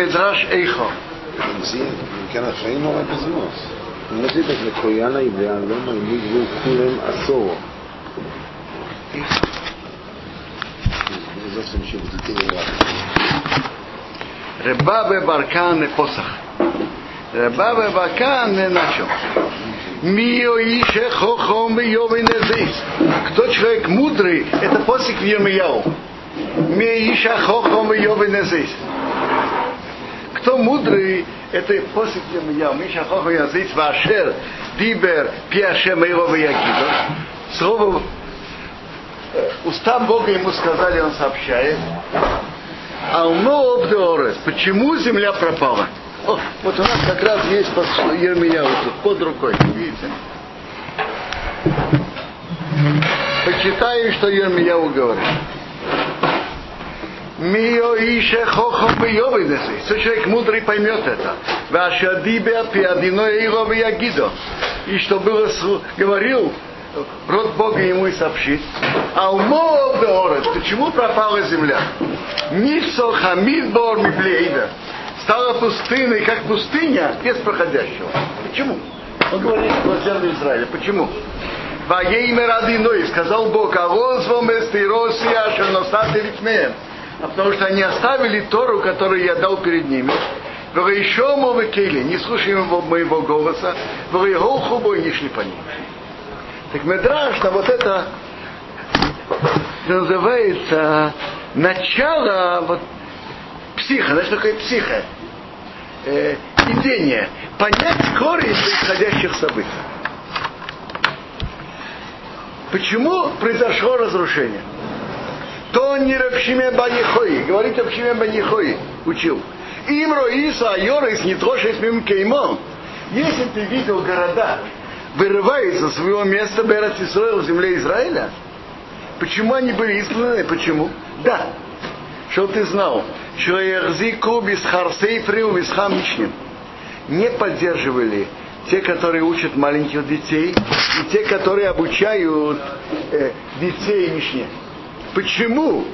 Начинаем Медраш Эйхо. אם כן, החיים נורא בזמוס. נגיד את לקויאנה ואלומה נגבו כולם עשור. Зачем еще Рыбабе Баркан Посах. Рыбабе Баркан начал. Мио Ише Хохом Йовин Кто человек мудрый, это посик в Ермияу. Мио Иша Хохом Йовин Кто мудрый, это в Ермияу. Миша Хохом Языц Вашер Дибер Пиашем Ирова Ягидо. Слово уста Бога ему сказали, он сообщает. Алмо обдеорес. Почему земля пропала? О, вот у нас как раз есть Ермия вот тут, под рукой, видите? Почитаем, что Ермияу говорит. Мио ише хохом бьёвидесы. Если человек мудрый поймет это. Ваша дибя пиадино и ягидо. И что было, говорил род Бога ему и сообщит. А умол деорет, почему пропала земля? Нисо хамид бор миблейда. Стала пустыней, как пустыня, без проходящего. Почему? Он говорит о земле Израиля. Почему? Ваеймер Адиной, сказал Бог, а возвом эстиросия шерносаты ритмеем. А потому что они оставили Тору, которую я дал перед ними. Вы еще мовекели, не слушаем моего голоса, вы его хубо не шли по ним. Так Медраж, на вот это называется начало вот, психа. Знаешь, такое психа? Э, идение. Понять корень происходящих событий. Почему произошло разрушение? То не Рабшиме Банихои. Говорит Рабшиме Банихои. Учил. Имро Иса Айорис не трошит мим кеймо. Если ты видел города, вырывается из своего места Берат Исраил в земле Израиля? Почему они были изгнаны? Почему? Да. Что ты знал? Что Ярзику без Харсейфрил без Хамичним не поддерживали те, которые учат маленьких детей, и те, которые обучают э, детей Мишне. Почему?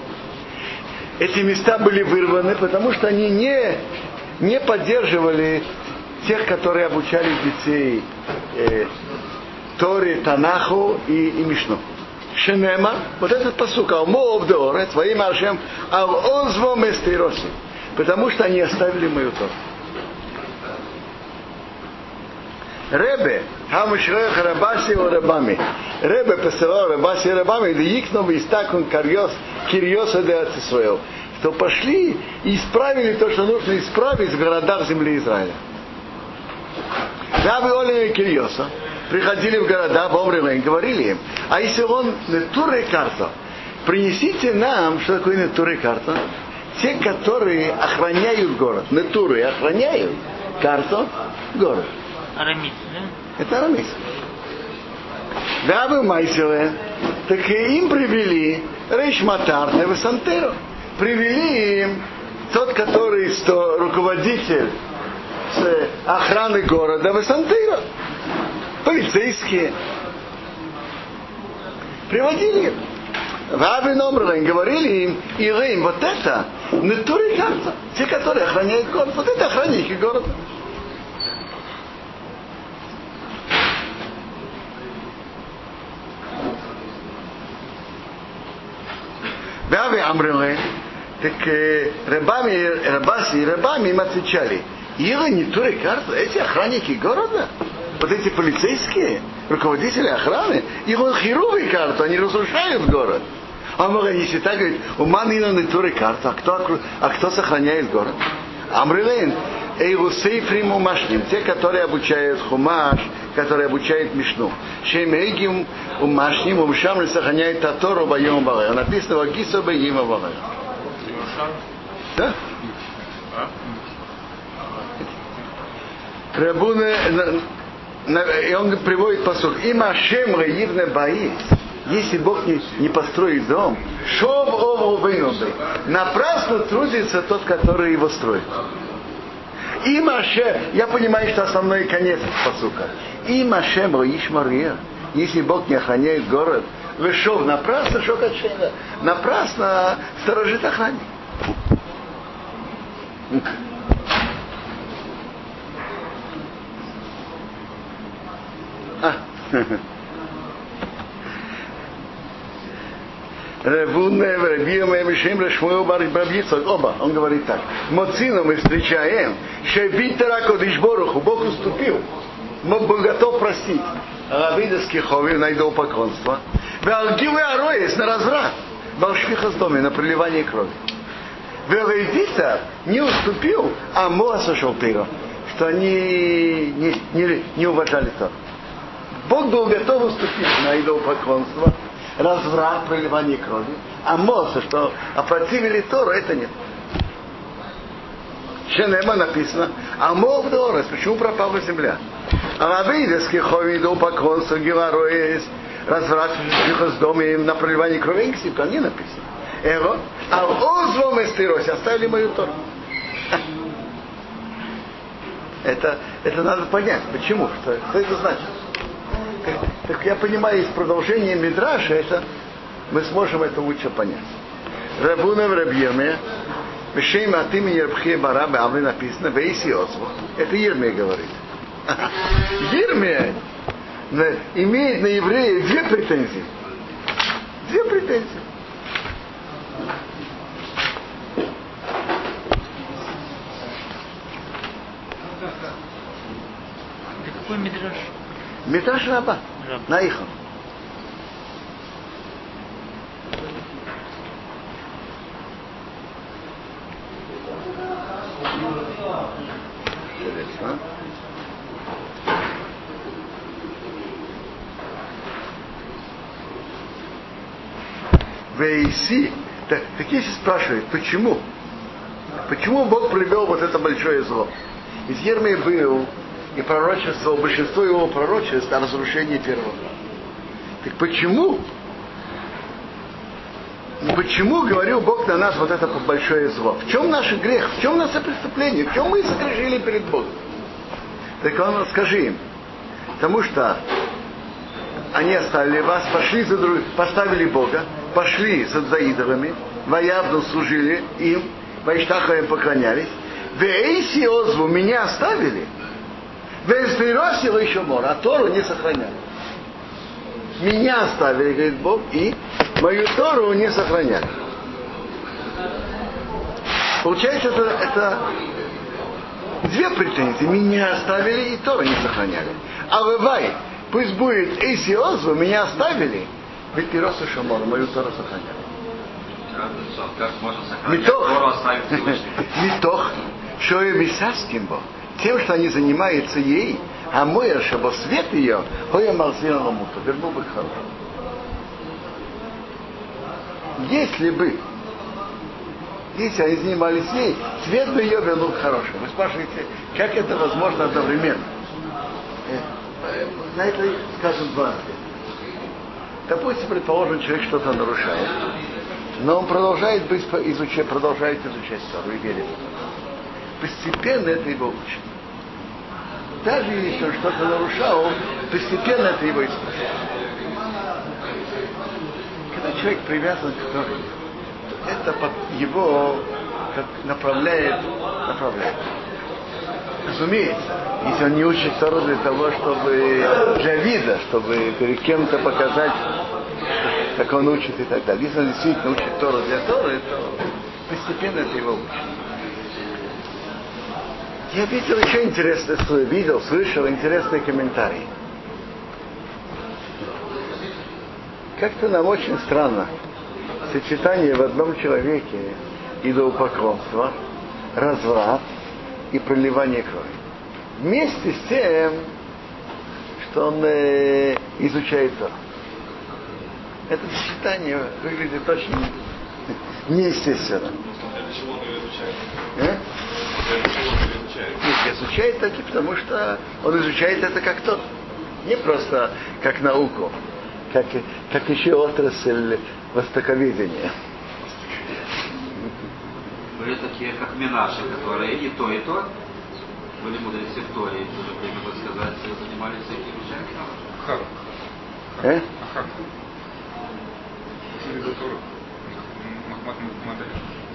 Эти места были вырваны, потому что они не, не поддерживали тех, которые обучали детей э, Торе, Танаху и, и Мишну. Шенема, вот этот посук, Алмо Овдеорет, во имя Ашем, Ал Озво Местироси, потому что они оставили мою Тору. Ребе, Хамушрех Рабаси Рабами. Ребе посылал Рабаси и Рабами, да Икнов и Стакун Карьос, Кирьоса де Ацисуэл. Что пошли и исправили то, что нужно исправить в городах земли Израиля. Рабы Олин и Кирьоса приходили в города, в говорили им, а если он натурой карта, принесите нам, что такое натурой карта? Те, которые охраняют город, натуры охраняют карту город. Арамис, да? Это арамис. Да, вы майсиле. Так и им привели Рейшматар Невесантеру. Привели им тот, который что, руководитель охраны города Весантира. Полицейские. Приводили их. Раби Номрлайн говорили им, Ирейм, вот это, натуре карта. Те, которые охраняют город, вот это охранники города. Раби Амриле, так э, рабами, рабаси и рабами им отвечали, Ира не туре карта, эти охранники города, вот эти полицейские, руководители охраны, его хирурги карту, они разрушают город. А если так говорит, у манина не туре карта, а кто, а кто сохраняет город? Амрилейн, Эйру Сейфрим Умашним, те, которые обучают Хумаш, которые обучают Мишну. Шемейгим Умашним, Умшам сохраняет Татору Байом Балай. Написано Вагисо Байима Балай. Да? Рабуны, и он приводит посуд. Им Ашем Раивне Баис. Если Бог не, не построит дом, шов ову вынуды. Напрасно трудится тот, который его строит. И Маше, я понимаю, что основной конец посука. И Маше Ишмария, если Бог не охраняет город, вышел напрасно, что напрасно сторожит охранник. А. оба. Он говорит так. Моцину мы встречаем, Шевитера Кодишборуху, Бог уступил. Бог был готов простить. Равидовский ховин на идолопоклонство. Валгивы Ароис на разврат. Балшвиха с доме на проливание крови. Велевита не уступил, а Моа сошел что они не, не, не уважали то. Бог был готов уступить на идолопоклонство, разврат, проливание крови, а Моса, что опротивили Тору, это нет. Шенема написано, а мол Дорес, почему пропала земля? А Равидовский хови идолопоклонство, Гилароис, разврат с доме на проливание крови, то не написано. Эво, а озвом эстиросе, оставили мою Тору. Это, это надо понять. Почему? Что, что это значит? Так я понимаю, из продолжения Мидраша это мы сможем это лучше понять. Рабуна в Рабьеме, Вешем от имени Рабхе Барабе Авли написано, Вейси Озву. Это Ермия говорит. Ермия имеет на еврея две претензии. Две претензии. Какой мидраж? Мидраш Раба. Раба. Наихон. Интересно. Вейси. Так, так если спрашивают, почему? Почему Бог привел вот это большое зло? Из Ермии был и пророчество, большинство его пророчеств о разрушении первого. Так почему? Почему говорил Бог на нас вот это большое зло? В чем наш грех? В чем наше преступление? В чем мы согрешили перед Богом? Так он скажи им. Потому что они оставили вас, пошли за друг, поставили Бога, пошли за, идолами, воявну служили им, Вайштахаем поклонялись. Вейси озву меня оставили. Вейсбиросил еще мор, а Тору не сохраняли. Меня оставили, говорит Бог, и мою Тору не сохраняли. Получается, это, это две претензии. Меня оставили и Тору не сохраняли. А вывай, пусть будет Эйси Озву, меня оставили, ведь Пироса Шамор, мою Тору сохраняли. Как можно сохранять Митох, Тору, оставить Всевышнего? Митох, Шоя Бисаскимбо, тем, что они занимаются ей, а мой чтобы свет ее, Хоя Малзина Ламута, вернул бы к хорошему. Если бы, если они занимались ей, свет бы ее вернул к хорошему. Вы спрашиваете, как это возможно одновременно? На это скажем два ответа. Допустим, предположим, человек что-то нарушает, но он продолжает быть, изучать, продолжает изучать Тору и верит. Постепенно это его учит. Даже если он что-то нарушал, постепенно это его искусство. Когда человек привязан к Торе, это его как направляет, направляет. Разумеется, если он не учит Тору для того, чтобы для вида, чтобы перед кем-то показать, как он учит и так далее. Если он действительно учит Тору для Торы, то постепенно это его учит. Я видел еще интересное, видел, слышал интересные комментарии. Как-то нам очень странно сочетание в одном человеке идолопоклонства, разврат и проливание крови. Вместе с тем, что он э, изучает Тору. Это сочетание выглядит очень неестественно. Для чего он ее изучает? Э? Для чего он ее изучает? Таки, потому что он изучает это как то. Не просто как науку, как, как еще отрасль востоковедения. Были такие, как Минаши, которые и то, и то были мудрецы в Торе, и в то же время, так сказать, занимались всякими вещами. Хар. Э? Махмад Махмадай.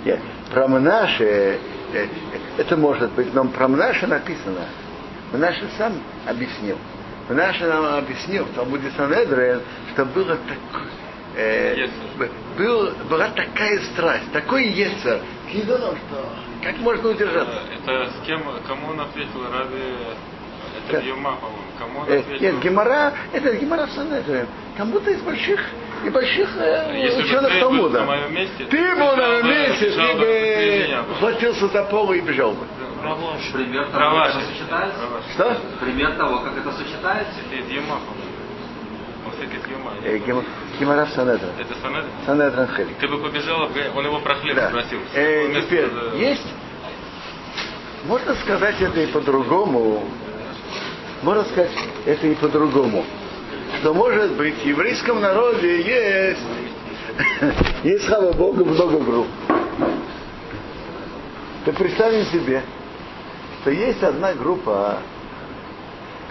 Нет. Про Менаше э, это может быть, но про Мнаше написано. Мнаше сам объяснил. Мнаше нам объяснил в Талмуде Санедрен, что было такое, э, был, была такая страсть, такой ецер к идолам, что как можно удержаться? Это с кем, кому он ответил? Разве это? Юма, по-моему? Кому он Э, ответил? Нет, Гемора, это Гемора в. Кому-то из больших и больших э, ученых Талмуда. на моем месте, Ты был на моем месте, ты бы быстрее бы меня бы. хватился за полу и бежал бы. Пример того, Раваш. как это сочетается. Раваш. Что? Пример того, как это сочетается. Это из Юма, по-моему. Мосекет Юма. Э, Гем- Гемора в Санедрен. Это Санедрин? Санедрен Хелик. Ты бы побежал, в Г- он его про хлеб Да. спросил. Э, теперь, есть, можно сказать это и по-другому, можно сказать это и по-другому, что может быть в еврейском народе есть, есть, слава Богу, много групп. То представим себе, что есть одна группа,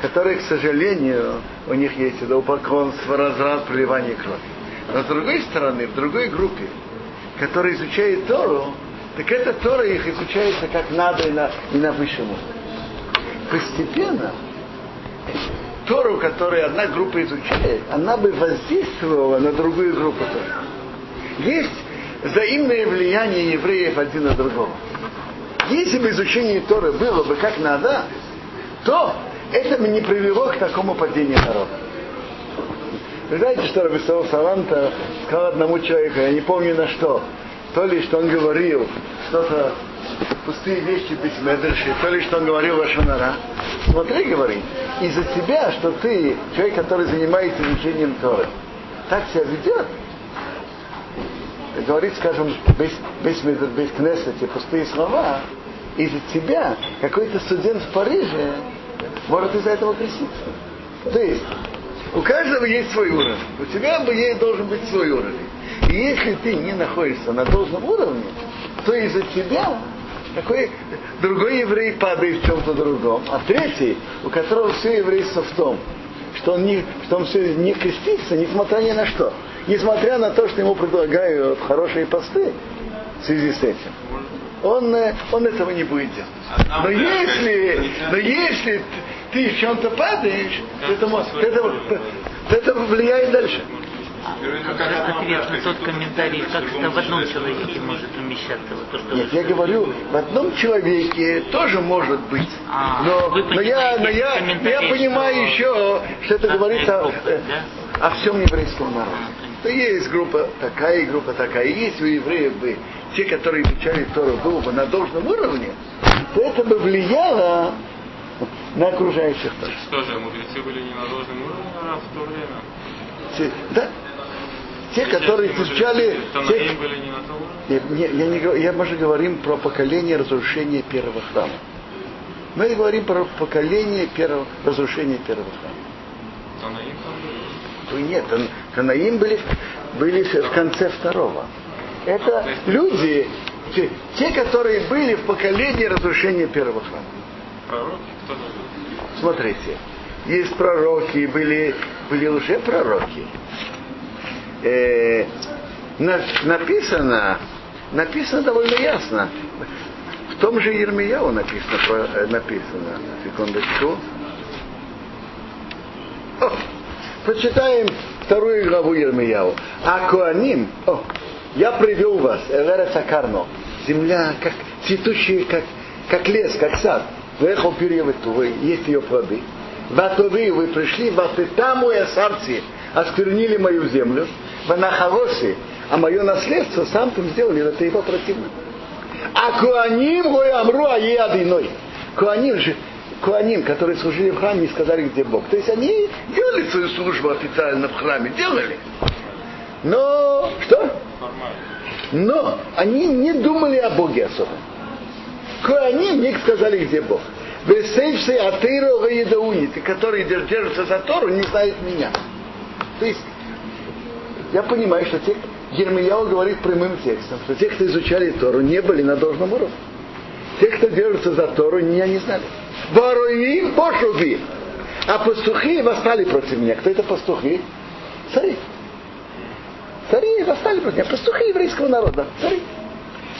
которая, к сожалению, у них есть идолопоклонство, разрад, проливание крови. Но с другой стороны, в другой группе, которая изучает Тору, так эта Тора их изучается как надо и на, и на высшем уровне. Постепенно Тору, которую одна группа изучает, она бы воздействовала на другую группу тоже. Есть взаимное влияние евреев один на другого. Если бы изучение Торы было бы как надо, то это бы не привело к такому падению народа. Вы знаете, что Рабисов Саланта сказал одному человеку, я не помню на что, то ли что он говорил что-то пустые вещи без медрши, то ли что он говорил Вашанара. Смотри, говорит, из-за тебя, что ты человек, который занимается изучением Торы, так себя ведет, говорит, скажем, без, без, без кнессети, пустые слова, из-за тебя какой-то студент в Париже может из-за этого креститься. То есть, у каждого есть свой уровень. У тебя бы есть, должен быть свой уровень. И если ты не находишься на должном уровне, то из-за тебя такой другой еврей падает в чем-то другом, а третий, у которого все еврейство в том, что он, не, что он все не крестится, несмотря ни на что. Несмотря на то, что ему предлагают хорошие посты в связи с этим. Он, э, он этого не будет делать. Но если, но если ты в чем-то падаешь, то это, это, то это влияет дальше. Ответ на тот комментарий, как это в одном человеке может умещаться. Вот то, что Нет, я говорю, в одном человеке тоже может быть. А, но, но я, но я, я понимаю что- еще, что это говорится о, группы, э, да? о всем еврейском народе. А, То есть группа такая и группа такая. И если у евреев бы те, которые изучали Тору, было бы на должном уровне, то это бы влияло на окружающих тоже. Что же, мудрецы были не на должном уровне а в то время? Да? Те, которые изучали... те- были не? Я, не- я мы же говорим про поколение разрушения первого храма. Мы говорим про поколение первого, разрушения первого храма. Танаим Нет, Тан- Танаим были, были в конце второго. Это люди, те, те, которые были в поколении разрушения первого храма. Пророки? Кто? Смотрите, есть пророки, были, были лжепророки. Э, на- написано, написано довольно ясно. В том же Ермияу написано, э, написано. Секундочку. О, прочитаем вторую главу Ермияу. А о, я привел вас, Эвера Сакарно, земля как цветущая, как, как лес, как сад. Вехал перьевиту, вы есть ее плоды. Ватовы, вы пришли, ватытаму и сарцы, осквернили мою землю. Ванахаросы, а мое наследство сам там сделали, это его противно. А Куаним гой амру а ей одиной. Куаним же, Куаним, которые служили в храме, не сказали, где Бог. То есть они делали свою службу официально в храме, делали. Но, что? Формально. Но они не думали о Боге особо. Куаним не сказали, где Бог. Весейший атеиро едауни, которые держатся за Тору, не знают меня. То есть, я понимаю, что те, Ермияу говорит прямым текстом, что те, кто изучали Тору, не были на должном уровне. Те, кто держатся за Тору, меня не знали. Воруим пошуби. А пастухи восстали против меня. Кто это пастухи? Цари. Цари восстали против меня. Пастухи еврейского народа. Цари.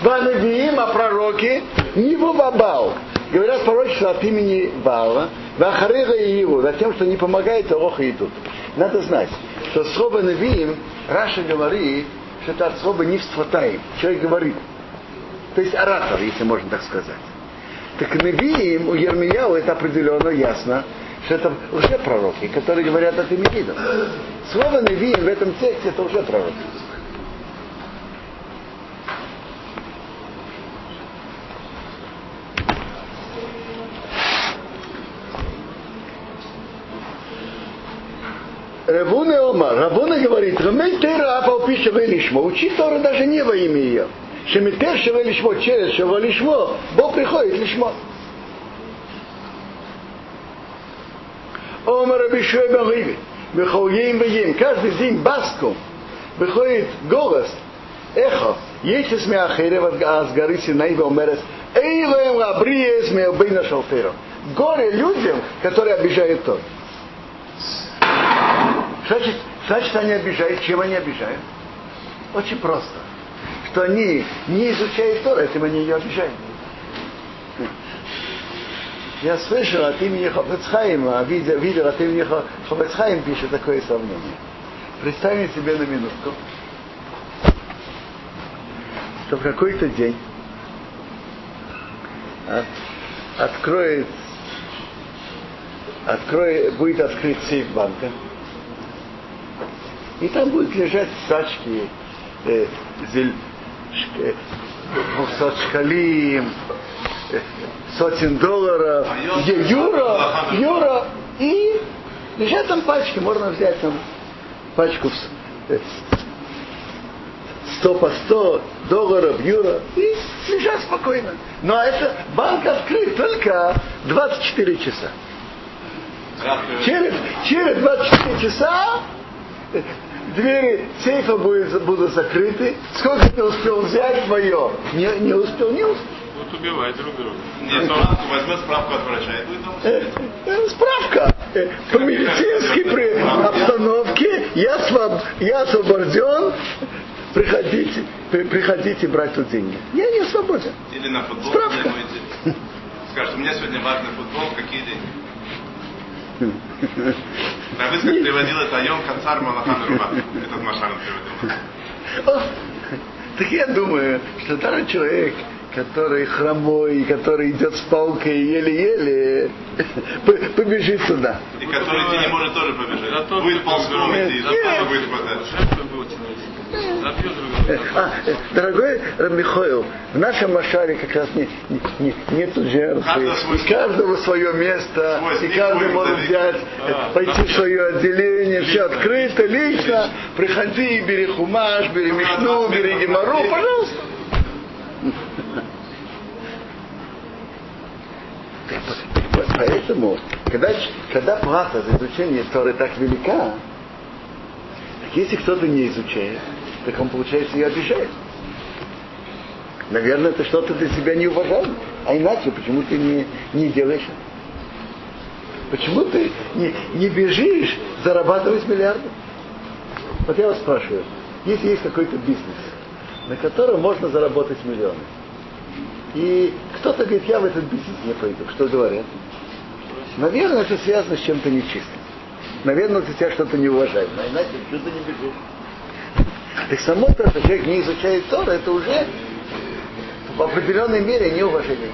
Ванавиим, а пророки не Бабал. Говорят пророчество от имени Бала, Вахарега и его, за тем, что не помогает Ороха идут. Надо знать, что слово Навиим, Раша говорит, что это от слова не Человек говорит. То есть оратор, если можно так сказать. Так Навиим у Ермияу это определенно ясно, что это уже пророки, которые говорят от имени Слово Навиим в этом тексте это уже пророки. Рабуна Ома, Рабуна говорит, Рамей Тейра Апал Пиша Велишмо, учи Тора даже не во имя ее. Шемитер Шева Лишмо, через Шева Лишмо, Бог приходит Лишмо. Ома Рабишой Багиви, Бехолеем Бегим, каждый день баском выходит голос, эхо, Ечес Меахерев с горы Синай Омерес, Эйлоем Лабриес Меобейна Шалтеро. Горе людям, которые обижают Тору. Значит, значит, они обижают. Чем они обижают? Очень просто. Что они не изучают Тору, этим они ее обижают. Я слышал от имени Хофецхайма, видел, видел от имени Хофецхайм пишет такое сравнение. Представьте себе на минутку, что в какой-то день от, откроет, откроет, будет открыт сейф банка, и там будут лежать тачки, э, зель, э, 200 шкалим, э, сотен долларов, е, юра, юра, и лежат там пачки, можно взять там пачку э, 100 по 100 долларов, юра, и лежат спокойно. Но это банк открыт только 24 часа. Через, через 24 часа двери сейфа будет, будут закрыты. Сколько ты успел взять мое? Не, не успел, не успел. Будут убивать друг друга. Нет, справку возьмет справку от врача и будет Э, э, Справка. Э, По медицинской при обстановке я, своб, я освобожден. Приходите, при- приходите брать тут деньги. Я не свободен. Или на футбол Справка. Скажет, у меня сегодня важный футбол, какие деньги? Равыцкак приводил это Айом Канцар Малахан Руба. Этот Машан приводил. Так я думаю, что даже человек, который хромой, который идет с палкой еле-еле, побежит туда. И который ты не может тоже побежать. Будет ползком идти, и будет хватать. Э, а, э, дорогой Рамихоил, в нашем Машаре как раз не, не, не- нету жертвы. И каждого свое место, и каждый может взять, э, А, пойти в свое отделение, все открыто, лично. Приходи, бери хумаш, бери мишну, бери геморру, пожалуйста. По- Поэтому, когда, когда плата за изучение Торы так велика, так если кто-то не изучает, так он, получается, и обижает. Наверное, это что-то для себя не уважал. А иначе, почему ты не, не делаешь? Почему ты не, не бежишь зарабатывать миллиарды? Вот я вас спрашиваю, если есть какой-то бизнес, на котором можно заработать миллионы, и кто-то говорит, я в этот бизнес не пойду, что говорят? Наверное, это связано с чем-то нечистым. Наверное, ты тебя что-то не уважает, а иначе почему ты не бежишь? Так само то, что человек не изучает Тора, это уже в определенной мере неуважение.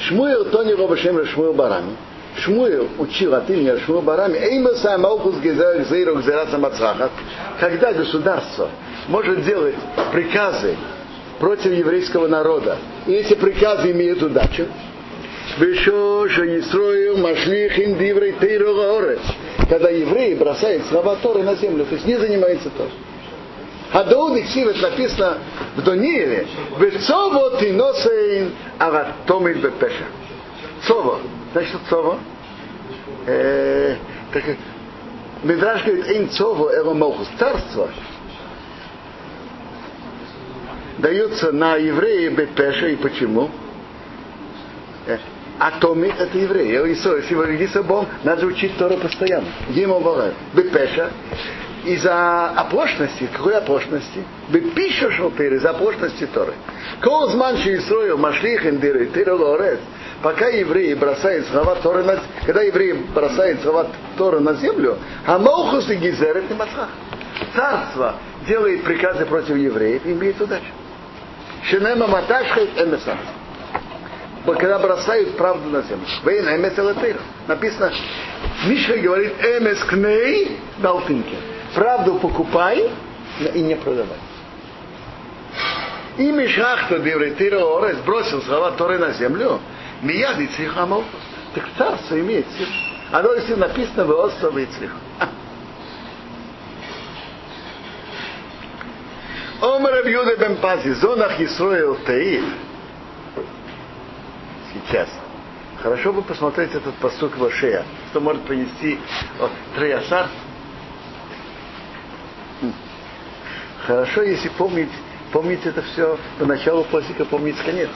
Шмуэл Тони Робашем Шмуэл Барами. Шмуэл учил от имени Шмуэл Барами, Эйма Самаухус Гезейру Гзераса Мацрахат, когда государство может делать приказы против еврейского народа, и эти приказы имеют удачу, Когда евреи бросают слова Торы на землю, то есть не занимается Торой. А Доуд Иксивет написано в Дониеле, «Вецово ты носейн аратомит бепеша». Цово. Значит, цово? Э, так, Медраж говорит, «Эйн цово эго молхус». Царство дается на евреи бепеша. И почему? Э, Атоми это евреи. Если вы Гисабом, надо учить Тору постоянно. Дима Бепеша. из-за оплошности, какой оплошности? Пишешь Торы, из-за оплошности Торы. Колзман Исроил Машлих Индиры Тиролорес, пока евреи бросают слова Торы на когда евреи бросают слова Торы на землю, а Мохус и Гизерет и Мацах. Царство делает приказы против евреев и имеет удачу. Шинема Маташхайт Эмесах когда бросают правду на землю. Вейн эмес Написано, Миша говорит эмес кней далтинки. Правду покупай и не продавай. И Мишахта Девритира Орес бросил слова Торы на землю. Мияд и цихамов. Так царство имеет силу. Оно если написано в Осово и цих. Омар бен Пази, зонах Исроил Таив сейчас. Хорошо бы посмотреть этот постук Вашея, что может принести вот, Треясар. Хорошо, если помнить, помнить это все по началу постика, помнить конец.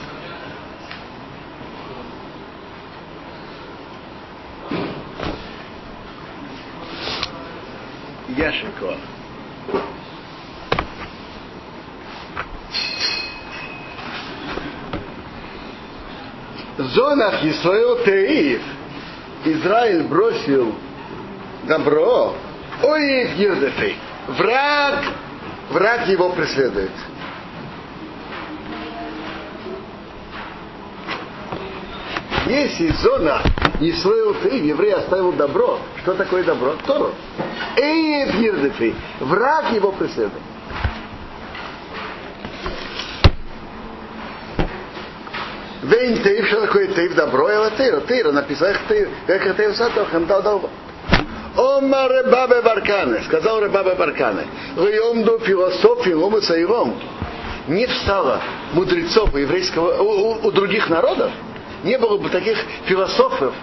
Яшенко. Зонах Исраил Теив Израиль бросил добро, ой, Гирдефей, враг, враг его преследует. Если зона Исраил Теив, еврей оставил добро, что такое добро? Тору. Эй, Гирдефей, враг его преследует. Вейн тейв, что такое тейв добро, это тейра. Тейра написал, эх тейв, эх тейв сатохам дал дал. Ома Ребабе Баркане, сказал Ребабе Баркане, Рейомду философию Лома Саиром. Не встало мудрецов у еврейского, у, у, у других народов, не было бы таких философов,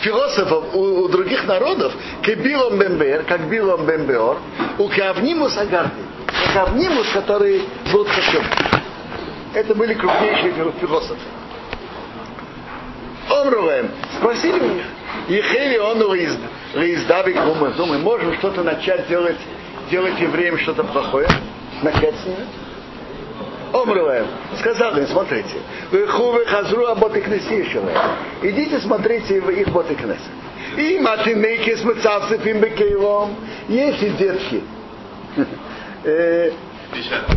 философов у, у других народов, как Билом Бембер, как Билом Бембеор, у Кавнимус Агарди, Кавнимус, который был Хашем. Это были крупнейшие философы. Омрулем, спросили них, Ехели он Рейздавик Думаем, мы можем что-то начать делать, делать евреям что-то плохое, начать с ними? Омрулем, сказал им, смотрите, вы хувы хазру аботы кнеси Идите смотрите их боты кнеса. И матинейки с мацавцев им бекейлом. Если детки э,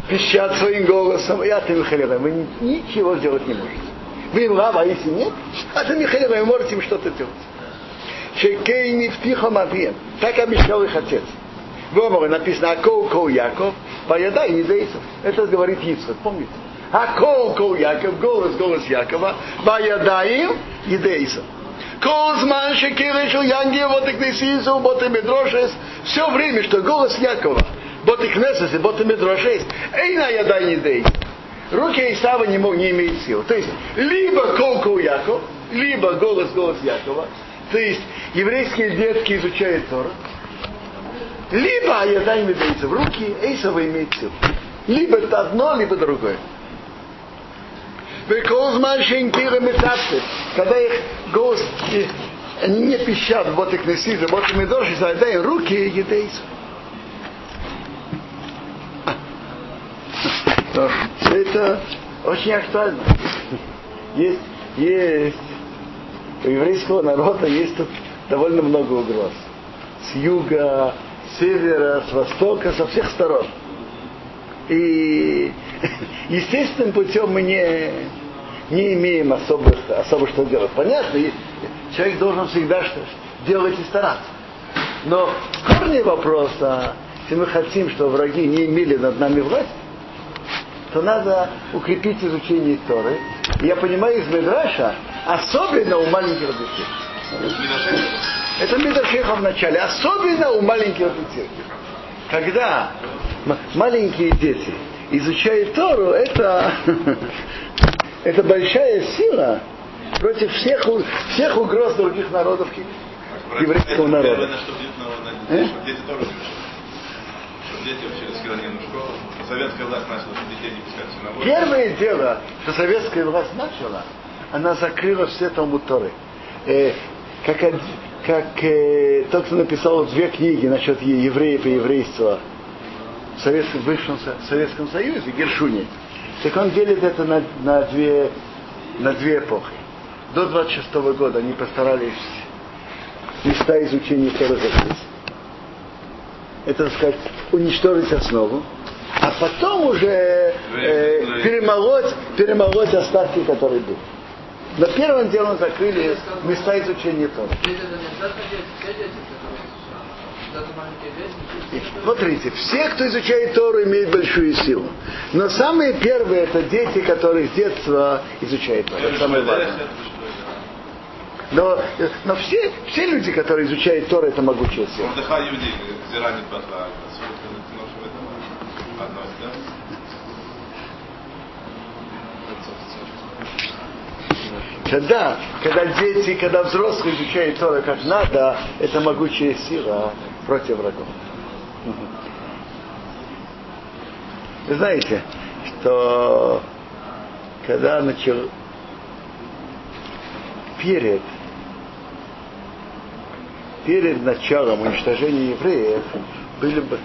пищат своим голосом, я ты вы ничего сделать не можете. Вы лава, а если нет, а ты, Михаил, вы можете им что-то делать. Шекей не втихо мавием. Так обещал их отец. В Оморе написано Акол Кол Яков, поедай едейцев. Это говорит Ицхак, помните? Акол Кол Яков, голос, голос Якова, поедаем едейцев. Колзман Шекирышу Янги, вот и Кнесизу, вот и Медрошес. Все время, что голос Якова, вот и Кнесес, вот и Медрошес, эй на ядай едейцев руки Исава не, мог, не имеют сил. То есть, либо колка у Якова, либо голос, голос Якова. То есть, еврейские детки изучают Тора. Либо Аяда им дается в руки, Эйсова имеет силу. Либо это одно, либо другое. Когда их голос, они не пищат, вот их неси, вот им и дождь, задай руки и это очень актуально. Есть, есть у еврейского народа есть тут довольно много угроз. С юга, с севера, с востока, со всех сторон. И естественным путем мы не, не имеем особых, особо что делать. Понятно, человек должен всегда что делать и стараться. Но корни вопроса, если мы хотим, чтобы враги не имели над нами власть, то надо укрепить изучение Торы. И я понимаю из Медраша, особенно у маленьких детей. Это Медрашеха в начале, особенно у маленьких детей. Когда маленькие дети изучают Тору, это, это большая сила против всех, всех угроз других народов еврейского народа. Э? Дети тоже дети вообще в школу. Советская власть начала, что детей не пускать в синагогу. Первое дело, что советская власть начала, она закрыла все Талмуд Торы. Э, как как э, тот, кто написал две книги насчет евреев и еврейства в Советском, бывшем Со- Советском Союзе, Гершуни, так он делит это на, на, две, на две эпохи. До 26 года они постарались места изучения Торы закрыть. Это, так сказать, уничтожить основу, а потом уже э, перемолоть, перемолоть остатки, которые были. На первом деле закрыли места изучения Торы. Смотрите, все, кто изучает Тору, имеют большую силу. Но самые первые это дети, которые с детства изучают Тору. Это самое важное. Но, но все, все люди, которые изучают Тору, это могучая сила. Да? Когда, когда дети, когда взрослые изучают Тору как надо, это могучая сила против врагов. Вы знаете, что когда начал перед перед началом уничтожения евреев были бы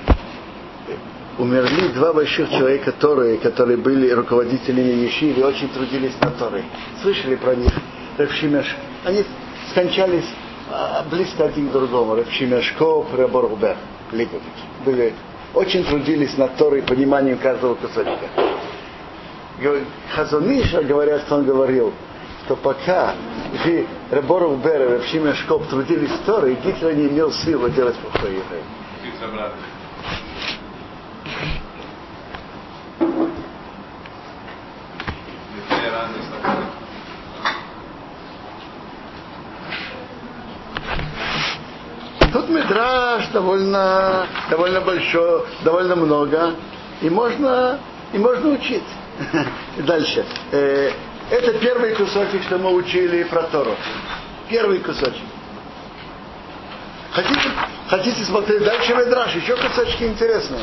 умерли два больших человека, которые, которые были руководителями Ешивы очень трудились на Торе. Слышали про них? Равшимеш. Они скончались а, близко один к другому. Равшимешко, Раборгбер, Лигович. Были, очень трудились над Торой пониманием каждого кусочка. Хазониша, говорят, что он говорил, что пока Раборов Бер и Равшимешкоп трудились Торе, Гитлер не имел силы делать плохое евреям. Метраж довольно, довольно большой, довольно много, и можно, и можно учить. Дальше. Э, Это первый кусочек, что мы учили про Тору. Первый кусочек. Хотите, хотите смотреть дальше Медраш? Еще кусочки интересные.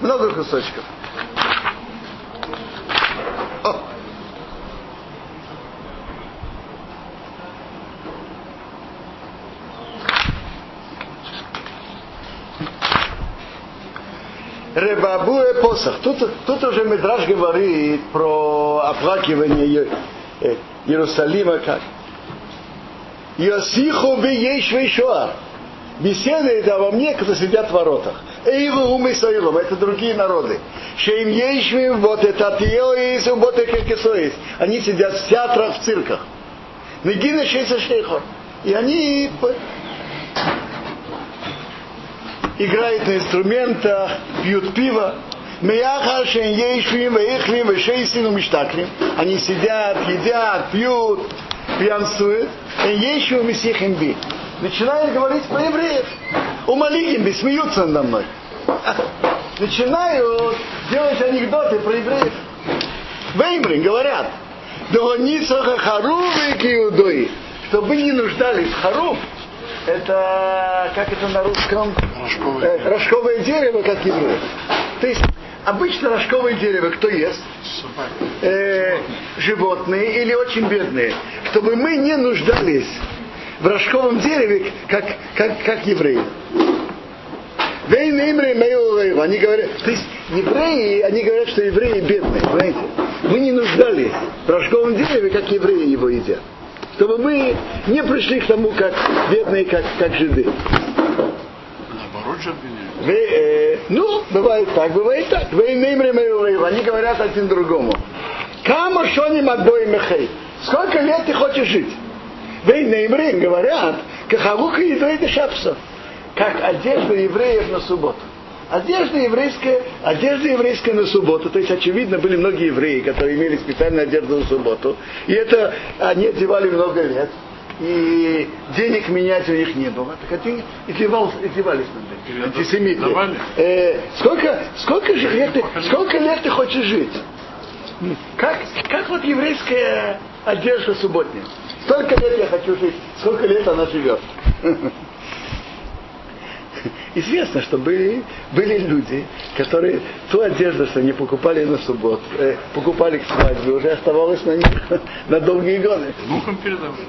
Много кусочков. Ребабуэ посох. Тут, тут уже Медраж говорит про оплакивание э, Иерусалима как. Йосиху ейшвей шоа. Беседует обо мне, кто сидят в воротах. Эйву умы соилом, это другие народы. Шеим ейшвим, вот это тиоис, вот это. Они сидят в театрах, в цирках. Нагина шейса шейхор. И они играют на инструментах, пьют пиво. Они сидят, едят, пьют, пьянствуют. Начинают говорить про евреев. Умалигим би, смеются надо мной. Начинают делать анекдоты про евреев. Веймрин говорят, Догоницаха харувы киудои. Чтобы не нуждались в харув, это, как это на русском? Рожковое Э, рожковое дерево, как евреи. То есть, обычно рожковое дерево кто ест? Э, животные или очень бедные. Чтобы мы не нуждались в рожковом дереве, как, как, как евреи. Они говорят, то есть евреи, они говорят, что евреи бедные, знаете. Мы не нуждались в рожковом дереве, как евреи его едят. Чтобы мы не пришли к тому, как бедные, как, как жиды. Наоборот же обвиняют. Э, ну, бывает так, бывает так. Они говорят один другому. Кама шоним отбоем мехей. Сколько лет ты хочешь жить? Вы имре говорят, кахавука едой дешапса. Как одежда евреев на субботу. Одежда еврейская, одежда еврейская на субботу. То есть, очевидно, были многие евреи, которые имели специальную одежду на субботу. И это они одевали много лет. И денег менять у них не было. Так они издевались, издевались над этим. Антисемиты. Э, сколько, сколько же лет ты, сколько лет ты хочешь жить? Как, как вот еврейская одежда субботняя? Столько лет я хочу жить, сколько лет она живет. Известно, что были, были люди, которые ту одежду, что они покупали на субботу, э, покупали к свадьбе, уже оставалось на них на долгие годы. Внукам передавали.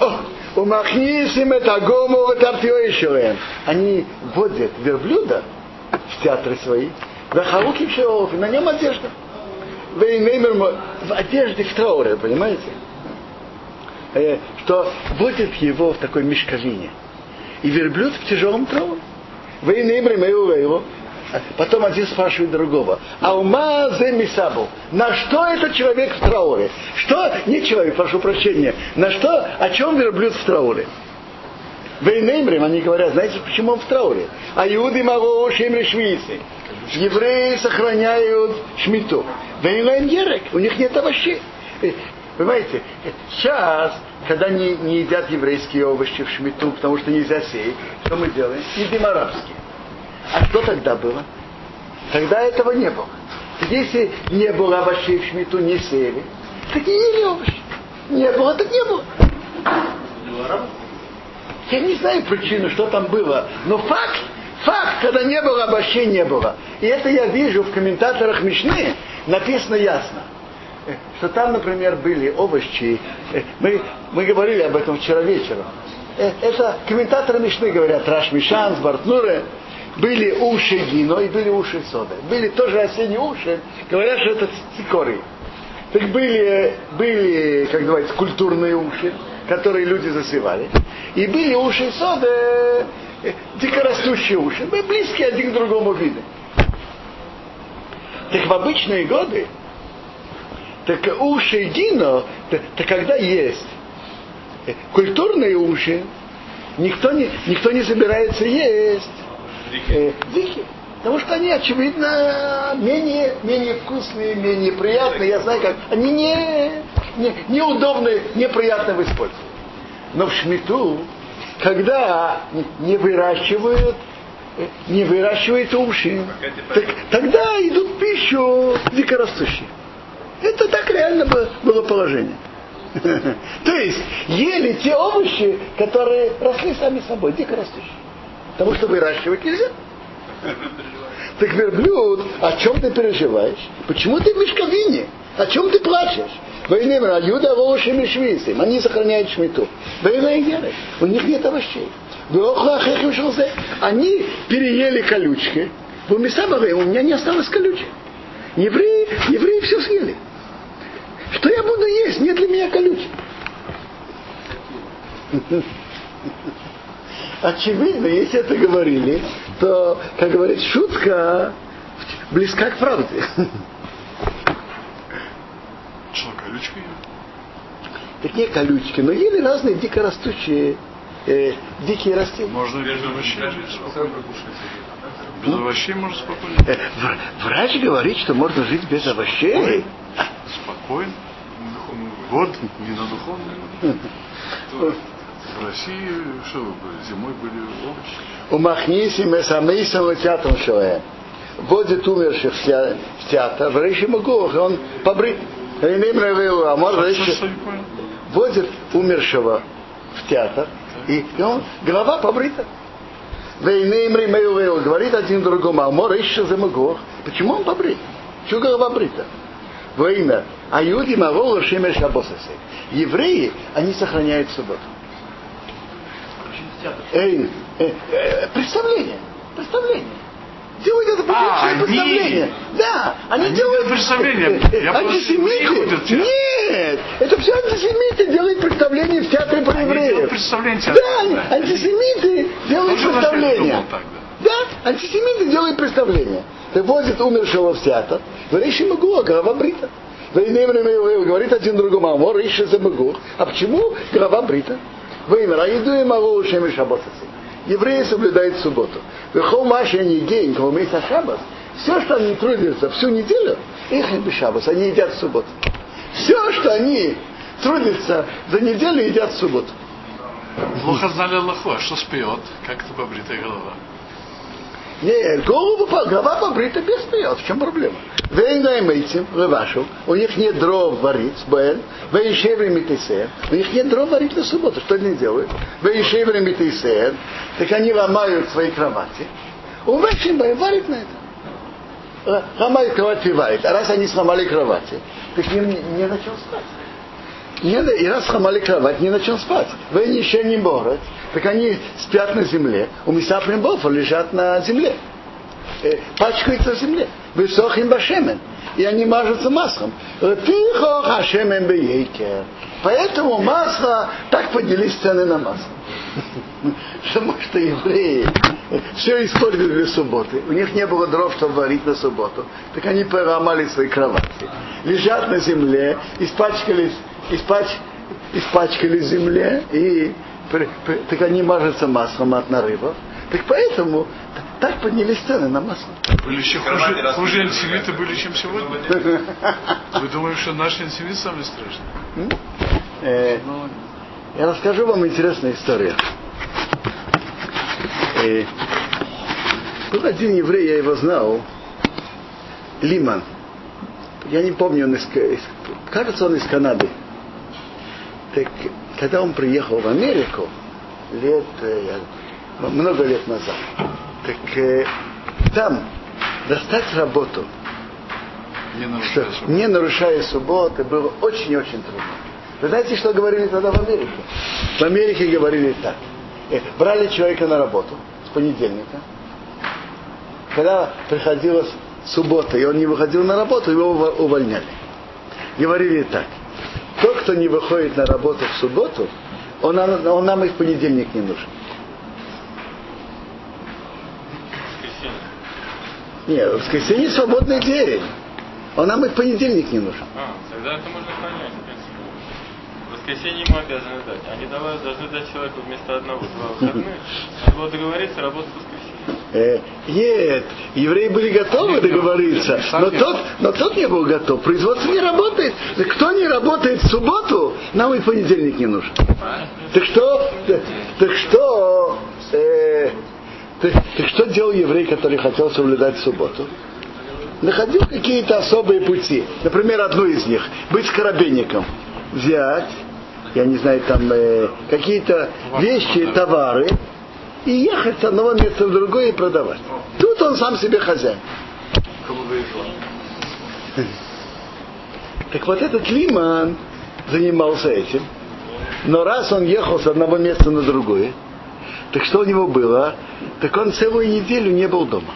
О, Умахнисим это гому это Они вводят верблюда в театры свои, Вахауки Шеов, на нем одежда. В одежде в трауре, понимаете? Э, что вводят его в такой мешковине. И верблюд в тяжелом трауре. Вейнеймер его Потом один спрашивает другого. А ума зе мисабу. На что этот человек в трауре? Что? Не человек, прошу прощения. На что? О чем верблюд в трауре? Вейнеймрим, они говорят, знаете, почему он в трауре? А иуды маго шемри шмицы. Евреи сохраняют шмиту. Вейнейм ерек, у них нет овощей. Понимаете, сейчас, когда не, не едят еврейские овощи в шмиту, потому что нельзя сеять, что мы делаем? Едим арабские. А что тогда было? Тогда этого не было. Если не было овощей в шмиту, не сеяли, так не ели овощи. Не было, так не было. Я не знаю причину, что там было, но факт, факт, когда не было овощей, не было. И это я вижу в комментаторах Мишны, написано ясно что там, например, были овощи. Мы, мы говорили об этом вчера вечером. Это комментаторы Мишны говорят, Раш Мишан, Бартнуре были уши гино и были уши соды. Были тоже осенние уши, говорят, что это цикоры. Так были, были, как называется, культурные уши, которые люди засевали. И были уши соды, э, дикорастущие уши. Мы близкие один к другому виду. Так в обычные годы, так уши так, так когда есть э, культурные уши, никто не, никто не собирается есть э, дикие. Потому что они, очевидно, менее, менее вкусные, менее приятные. Я знаю, как они не, не, неудобны, неприятны в использовании. Но в шмиту, когда не выращивают, э, не выращивают уши, так, тогда идут пищу дикорастущие. Это так реально было положение. То есть ели те овощи, которые росли сами собой, дикорастущие. Потому что выращивать нельзя. Так верблюд, о чем ты переживаешь? Почему ты в мешковине? О чем ты плачешь? Войнемра, Юда Волоши Мишвисим, они сохраняют шмиту. Война у них нет овощей. Они переели колючки. У меня не осталось колючек. Евреи, евреи все съели. Что я буду есть? Нет для меня колючек очевидно, если это говорили, то, как говорит шутка, близка к правде. Что, колючки Так не колючки, но ели разные дикорастущие э, дикие растения. Можно без овощей жить спокойно. Без овощей можно спокойно. Э, врач говорит, что можно жить без овощей. Спокойно. Год, не на духовный. В России что вы были? Зимой были овощи. У Махниси Месамейсом театром Шоэ. Водит умерших в теа- в театр, в Рейши Магуах, он побрит. Не понял? водит умершего в театр, и, и он, голова побрита. Говорит один другому, Амар Рейши Замагуах. Почему он побрит? Чего голова брита? Во имя Аюди Мавола Шемеш Абосасе. Евреи, они сохраняют субботу. Эй, э, э, представление. Представление. Делают это А, они- представление. Да, они, Они делают представление. Э, э, Я антисемиты. Нет, это все антисемиты делают представление в театре про евреев. представление Да, антисемиты делают представление. Да, антисемиты делают представление. Ты возят умершего в театр, в Рейши Магуа, голова брита. Говорит один другому, Амор, Рейши за Магуа. А почему голова брита? Во имя Раиду и Магу Шеми Шаббатасы. Евреи соблюдают субботу. Вехол Маши они гейн, Калмейса Шаббас. Все, что они трудятся всю неделю, их не Шаббас, они едят в субботу. Все, что они трудятся за неделю, едят в субботу. Плохо знали Аллаху, а что споет? Как это побритая голова? Нет, голову, голова побрита без пьет. В чем проблема? Вейнаймейтим, вашу, у них нет дров варить, бен, вейшеври митисер, у них нет дров варить на субботу. Что они делают? Вейшеври митисер, так они ломают свои кровати. У вейшим варит на это. Ломают кровати варит. А раз они сломали кровати, так им не, не на спать. Не, и раз сломали кровать, не на чем спать. Вы еще не борот. Так они спят на земле. У Мисафрим Бофа лежат на земле. Э, пачкаются в земле. Высохим башемен. И они мажутся маслом. Тихо хашемен бейкер. Поэтому масло, так поделились цены на масло. Потому что евреи все используют для субботы. У них не было дров, чтобы варить на субботу. Так они поломали свои кровати. Лежат на земле, испачкались, испач, испачкались в земле, и при- при- так они мажутся маслом от нарывов. Так поэтому так поднялись цены на масло. Были еще хуже, хуже антисемиты были, чем сегодня. Вы думаете, что наши антисемиты самые страшные? Я расскажу вам интересную историю. Э, Был один еврей, я его знал, Лиман. Я не помню, он из, кажется, он из Канады. Так, когда он приехал в Америку, лет, э, много лет назад, так э, там достать работу, не что, нарушая субботу. не нарушая субботы, было очень-очень трудно. Вы знаете, что говорили тогда в Америке? В Америке говорили так. Э, Брали человека на работу с понедельника. Когда приходила суббота, и он не выходил на работу, его увольняли. Говорили так. Тот, кто не выходит на работу в субботу, он, нам- он нам и в понедельник не нужен. Нет, воскресенье свободный день. Он нам и в понедельник не нужен. А, тогда это можно понять, воскресенье ему обязаны дать. Они давали, должны дать человеку вместо одного два выходных. Надо было договориться работать в воскресенье. Э, нет, евреи были готовы договориться, но тот, но тот не был готов. Производство не работает. Кто не работает в субботу, нам и в понедельник не нужен. Так что, так, так что, э, так, так что делал еврей, который хотел соблюдать субботу? Находил какие-то особые пути. Например, одну из них. Быть скоробейником. Взять, я не знаю, там э, какие-то вещи, товары, и ехать с одного места в другое и продавать. Тут он сам себе хозяин. Так вот этот Лиман занимался этим. Но раз он ехал с одного места на другое, так что у него было? Так он целую неделю не был дома.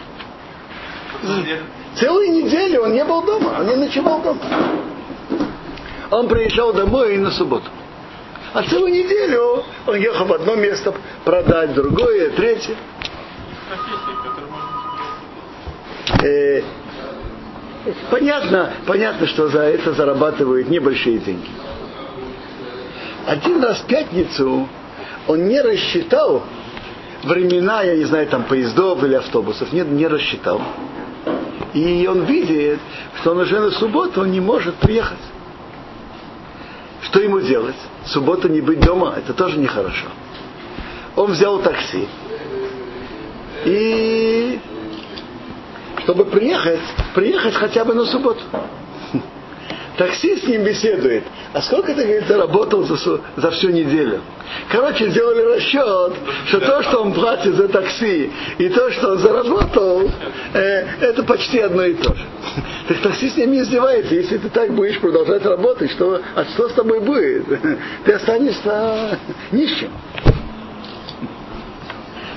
Целую неделю он не был дома, он не ночевал дома. Он приезжал домой и на субботу. А целую неделю он ехал в одно место продать, другое, третье. Э, понятно, понятно, что за это зарабатывают небольшие деньги. Один раз в пятницу он не рассчитал времена, я не знаю, там поездов или автобусов, нет, не рассчитал. И он видит, что он уже на субботу он не может приехать. Что ему делать? В субботу не быть дома, это тоже нехорошо. Он взял такси. И чтобы приехать, приехать хотя бы на субботу. Такси с ним беседует. А сколько ты, говорит, заработал за, за всю неделю? Короче, сделали расчет, что то, что он платит за такси, и то, что он заработал, э, это почти одно и то же. Так такси с ним издевается. Если ты так будешь продолжать работать, что, а что с тобой будет? Ты останешься нищим.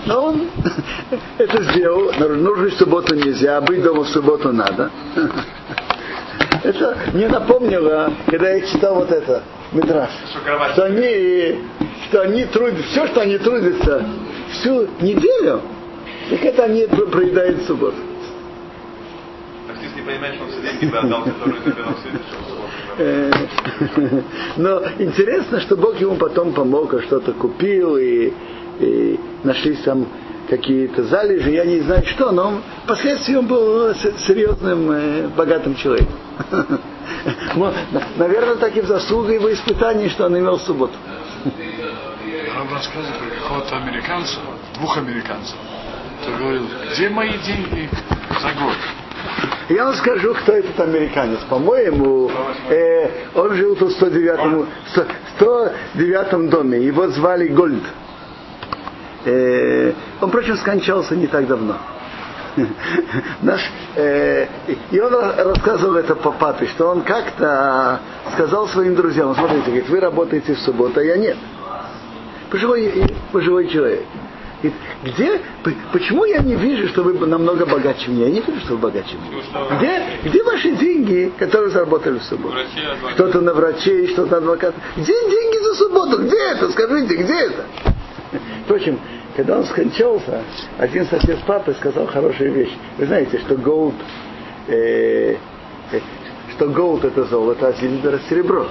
Но он это сделал. Нарушить субботу нельзя, а быть дома в субботу надо. Это мне напомнило, когда я читал вот это, Мидраш, что они, что они трудятся, все, что они трудятся всю неделю, так это они про- проедают субботу. Не что он все деньги отдал, которые. Э, Но интересно, что Бог ему потом помог, а что-то купил, и, и нашлись там какие-то залежи, я не знаю что, но он, впоследствии он был с- серьезным, э, богатым человеком. Наверное, так и в заслугу его испытаний, что он имел субботу. Раб рассказывает про какого-то американца, двух американцев, кто говорил, где мои деньги за год? Я вам скажу, кто этот американец. По-моему, э, он жил тут в 109, 109 доме. Его звали Гольд. Э, он, впрочем, скончался не так давно. Наш, э, и он рассказывал это по папе, что он как-то сказал своим друзьям, смотрите, говорит, вы работаете в субботу, а я нет. Пожилой, пожилой человек. Говорит, где, почему я не вижу, что вы намного богаче меня? Я не вижу, что вы богаче меня. Где, где ваши деньги, которые заработали в субботу? Кто-то на врачей, что-то на адвоката. Где деньги за субботу? Где это? Скажите, где это? Впрочем, когда он скончался, один сосед папы сказал хорошую вещь. Вы знаете, что גאָלד, э, э, что גאָלד это золото, а זילבער это серебро.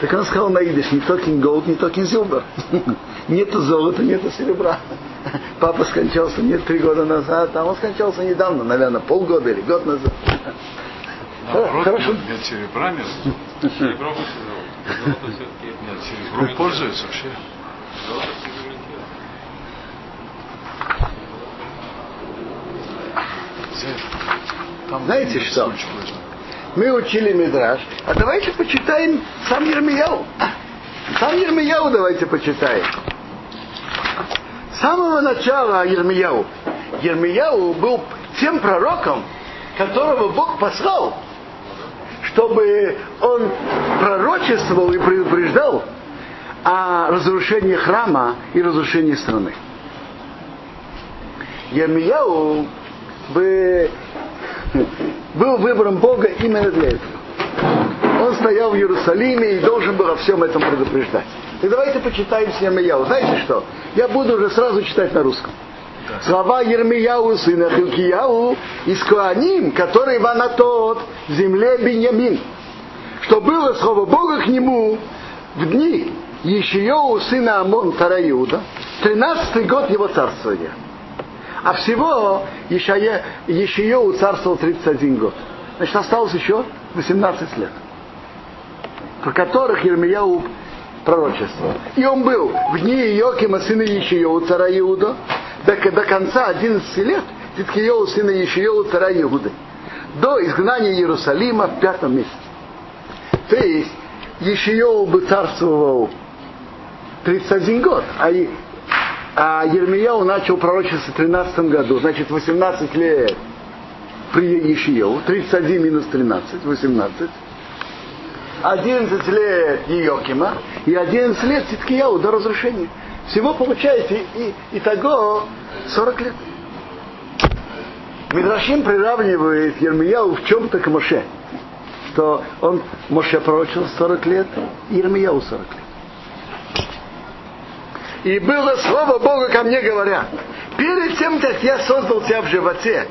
Так он сказал на идиш, ניט קיין גאָלד, ניט קיין זילבער. нету золота, нету серебра. Папа скончался не три года назад, а он скончался недавно, наверное, полгода или год назад. Наоборот, Хорошо. Нет серебра, нет. Серебро выше золота. Золото все-таки... Нет, серебро пользуется вообще. Золото Там Знаете что? Мы учили Мидраш, а давайте почитаем сам Ермияу. Сам Ермияу давайте почитаем. С самого начала Ермияу. Ермияу был тем пророком, которого Бог послал, чтобы он пророчествовал и предупреждал о разрушении храма и разрушении страны. Ермияу бы был выбран Бога именно для этого. Он стоял в Иерусалиме и должен был о всем этом предупреждать. И давайте почитаем с Ермияу. Знаете что? Я буду уже сразу читать на русском. Слова Ермияу, сына Хилкияу, из Куаним, который в Анатот, в земле Беньямин. Что было слово Бога к нему в дни Ешиоу, сына Амон, царя Иуда, 13 год его царствования. А всего Ешиеу царствовал 31 год. Значит, осталось еще 18 лет, про которых Ермияу пророчество. И он был в дни Иокима, сына Ешиеу, царя Иуда, до, до конца 11 лет, Титкиеу, сына Ешиеу, царя Иуды, до изгнания Иерусалима в пятом месяце. То есть Ешиеу бы царствовал 31 год, а а Ермияу начал пророчество в 13 году, значит 18 лет при Ешиеву, 31 минус 13, 18. 11 лет Иокима и 11 лет Циткияу до разрушения. Всего получаете и, и того 40 лет. Мидрашим приравнивает Ермияу в чем-то к Моше. Что он, Моше пророчил 40 лет, Ермияу 40 лет. И было слово Бога ко мне говоря, перед тем, как я создал тебя в животе,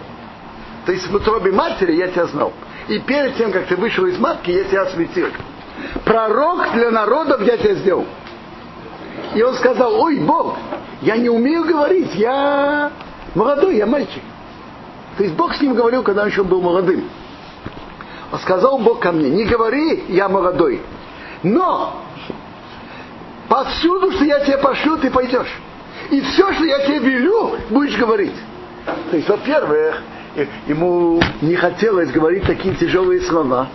то есть в утробе матери я тебя знал. И перед тем, как ты вышел из матки, я тебя осветил. Пророк для народов я тебя сделал. И он сказал, ой, Бог, я не умею говорить, я молодой, я мальчик. То есть Бог с ним говорил, когда он еще был молодым. Сказал Бог ко мне, не говори, я молодой. Но Повсюду, что я тебе пошлю, ты пойдешь. И все, что я тебе велю, будешь говорить. То есть, во-первых, ему не хотелось говорить такие тяжелые слова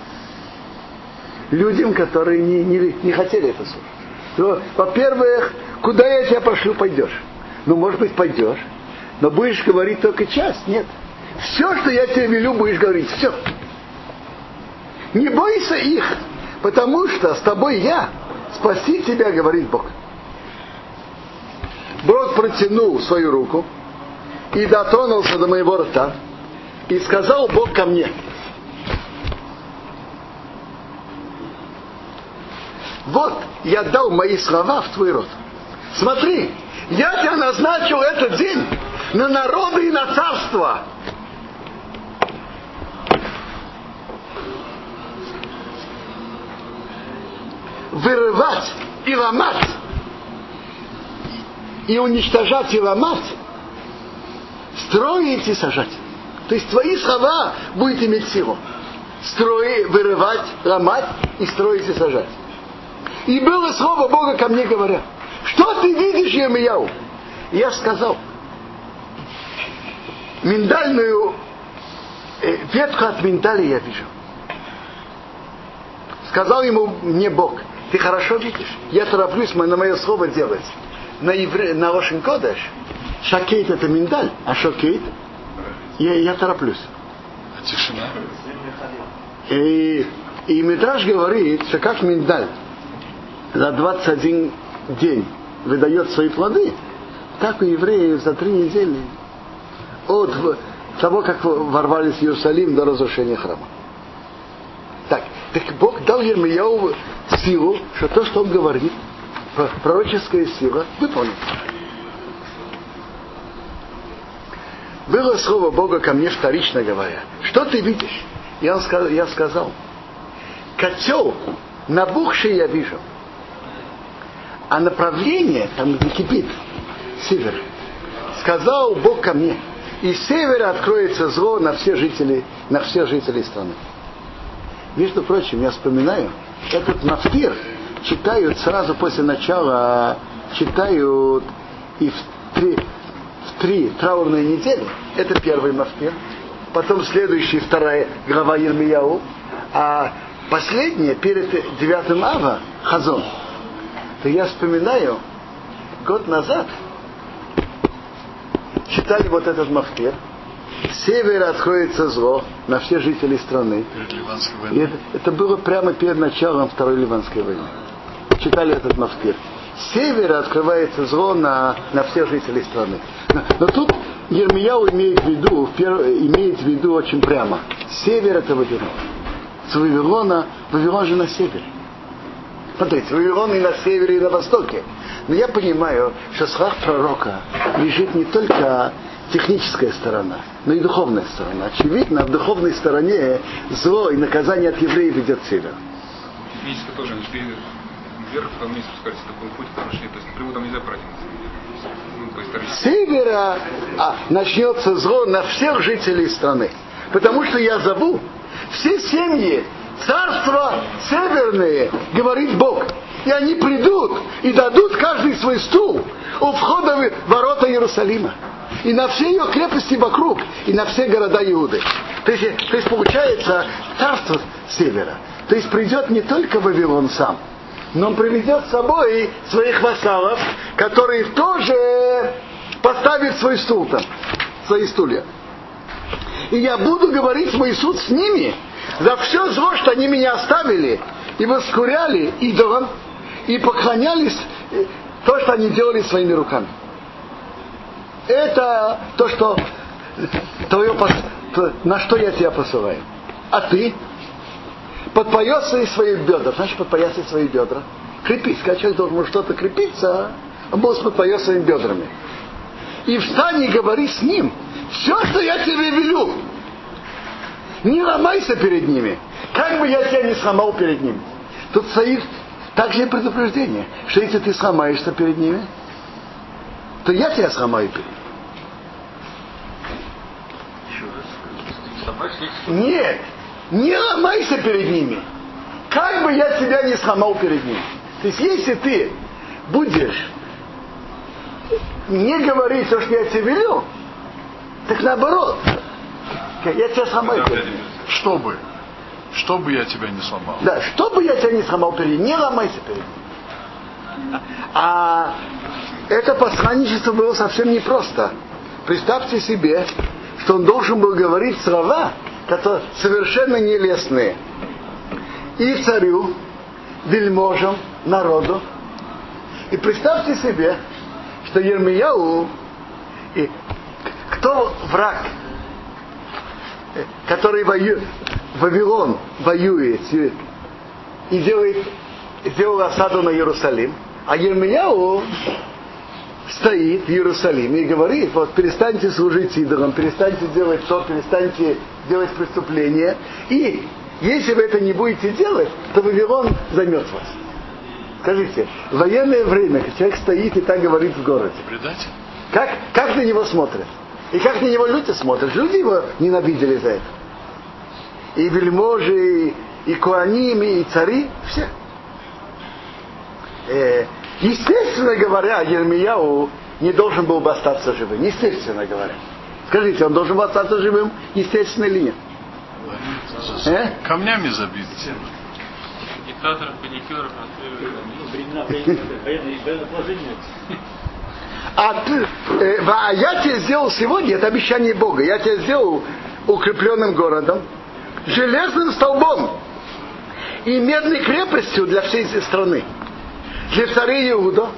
людям, которые не, не, не хотели это слушать. Во-первых, куда я тебя пошлю, пойдешь. Ну, может быть, пойдешь, но будешь говорить только часть. Нет. Все, что я тебе велю, будешь говорить. Все. Не бойся их, потому что с тобой я спаси тебя, говорит Бог. Бог протянул свою руку и дотронулся до моего рта, и сказал Бог ко мне, вот я дал мои слова в твой рот. Смотри, я тебя назначил этот день на народы и на царство. Вырывать и ломать, и уничтожать и ломать, строить и сажать. То есть твои слова будут иметь силу. Строить, вырывать, ломать и строить и сажать. И было слово Бога ко мне говоря, что ты видишь, Емияу? Я сказал, миндальную э, ветку от миндаля я вижу. Сказал ему мне Бог, ты хорошо видишь? Я тороплюсь на мое слово делать. На, евре... на Ошин Кодеш шакейт это миндаль, а шокейт Я, я тороплюсь. А тишина? И, и Мидраш говорит, что как миндаль за 21 день выдает свои плоды, так у евреев за три недели от того, как ворвались в Иерусалим до разрушения храма. Так, Бог дал Ермияу силу, что то, что он говорит, пророческая сила, выполнит. Было слово Бога ко мне вторично говоря, что ты видишь? Я, сказал, я сказал, котел набухший я вижу, а направление, там где кипит, север, сказал Бог ко мне, и севера откроется зло на все жители, на все жителей страны. Между прочим, я вспоминаю, этот мафтир читают сразу после начала, читают и в три, в три траурные недели. Это первый мафтир. Потом следующий, вторая глава Ермияу. А последняя, перед девятым ава, Хазон. То я вспоминаю, год назад читали вот этот мафтир. Севера откроется зло на все жителей страны. Это, это было прямо перед началом Второй Ливанской войны. Читали этот мафтир. С севера открывается зло на, на всех жителей страны. Но, но тут Ермияу имеет в виду, перв- имеет в виду очень прямо. Север это Вавилон. С Вавилона, Вавилон же на севере. Смотрите, Вавилон и на севере, и на востоке. Но я понимаю, что слав пророка лежит не только техническая сторона, но и духовная сторона. Очевидно, в духовной стороне зло и наказание от евреев идет с севера. Технически тоже, они шли вверх, потом вниз спускались, такой путь прошли, то есть там нельзя пройти. Ну, С севера а, начнется зло на всех жителей страны. Потому что я зову все семьи, царства северные, говорит Бог. И они придут и дадут каждый свой стул у входа в ворота Иерусалима. И на все ее крепости вокруг, и на все города Иуды. То есть, то есть получается царство севера. То есть придет не только Вавилон сам, но он приведет с собой своих вассалов, которые тоже поставят свой стул там, свои стулья. И я буду говорить свой суд с ними за все зло, что они меня оставили и воскуряли идолам, и поклонялись э, то, что они делали своими руками. Это то, что твое, на что я тебя посылаю. А ты подпоясай свои бедра. Значит, подпоясай свои бедра. Крепись. Когда человек должен что-то крепиться, он будет подпоясать своими бедрами. И встань и говори с ним. Все, что я тебе велю. Не ломайся перед ними. Как бы я тебя не сломал перед ними. Тут стоит также предупреждение, что если ты сломаешься перед ними, то я тебя сломаю перед ними. Нет, не ломайся перед ними. Как бы я тебя не сломал перед ними. То есть, если ты будешь не говорить то, что я тебе велю, так наоборот, я тебя сломаю перед ними. Чтобы. Чтобы я тебя не сломал. Да, чтобы я тебя не сломал перед ними, не ломайся перед ними. А это посланничество было совсем непросто. Представьте себе, что он должен был говорить слова, которые совершенно нелестные. И царю, вельможам, народу. И представьте себе, что Ермияу, и кто враг, который воюет, Вавилон воюет и делает, сделал осаду на Иерусалим, а Ермияу стоит в Иерусалиме и говорит, вот перестаньте служить идолам, перестаньте делать то, перестаньте делать преступления, и если вы это не будете делать, то Вавилон займет вас. Скажите, в военное время когда человек стоит и так говорит в городе, Предатель? как, как на него смотрят? И как на него люди смотрят? Люди его ненавидели за это. И вельможи, и, и куаними, и цари, все. Э, естественно говоря, Ермияу не должен был бы остаться живым. Естественно говоря. Скажите, он должен был остаться живым, естественно или нет? Э? Камнями забит. Диктаторов, паникеров. А, ты, э, а я тебе сделал сегодня, это обещание Бога, я тебя сделал укрепленным городом, железным столбом и медной крепостью для всей страны. Для царей Иуда,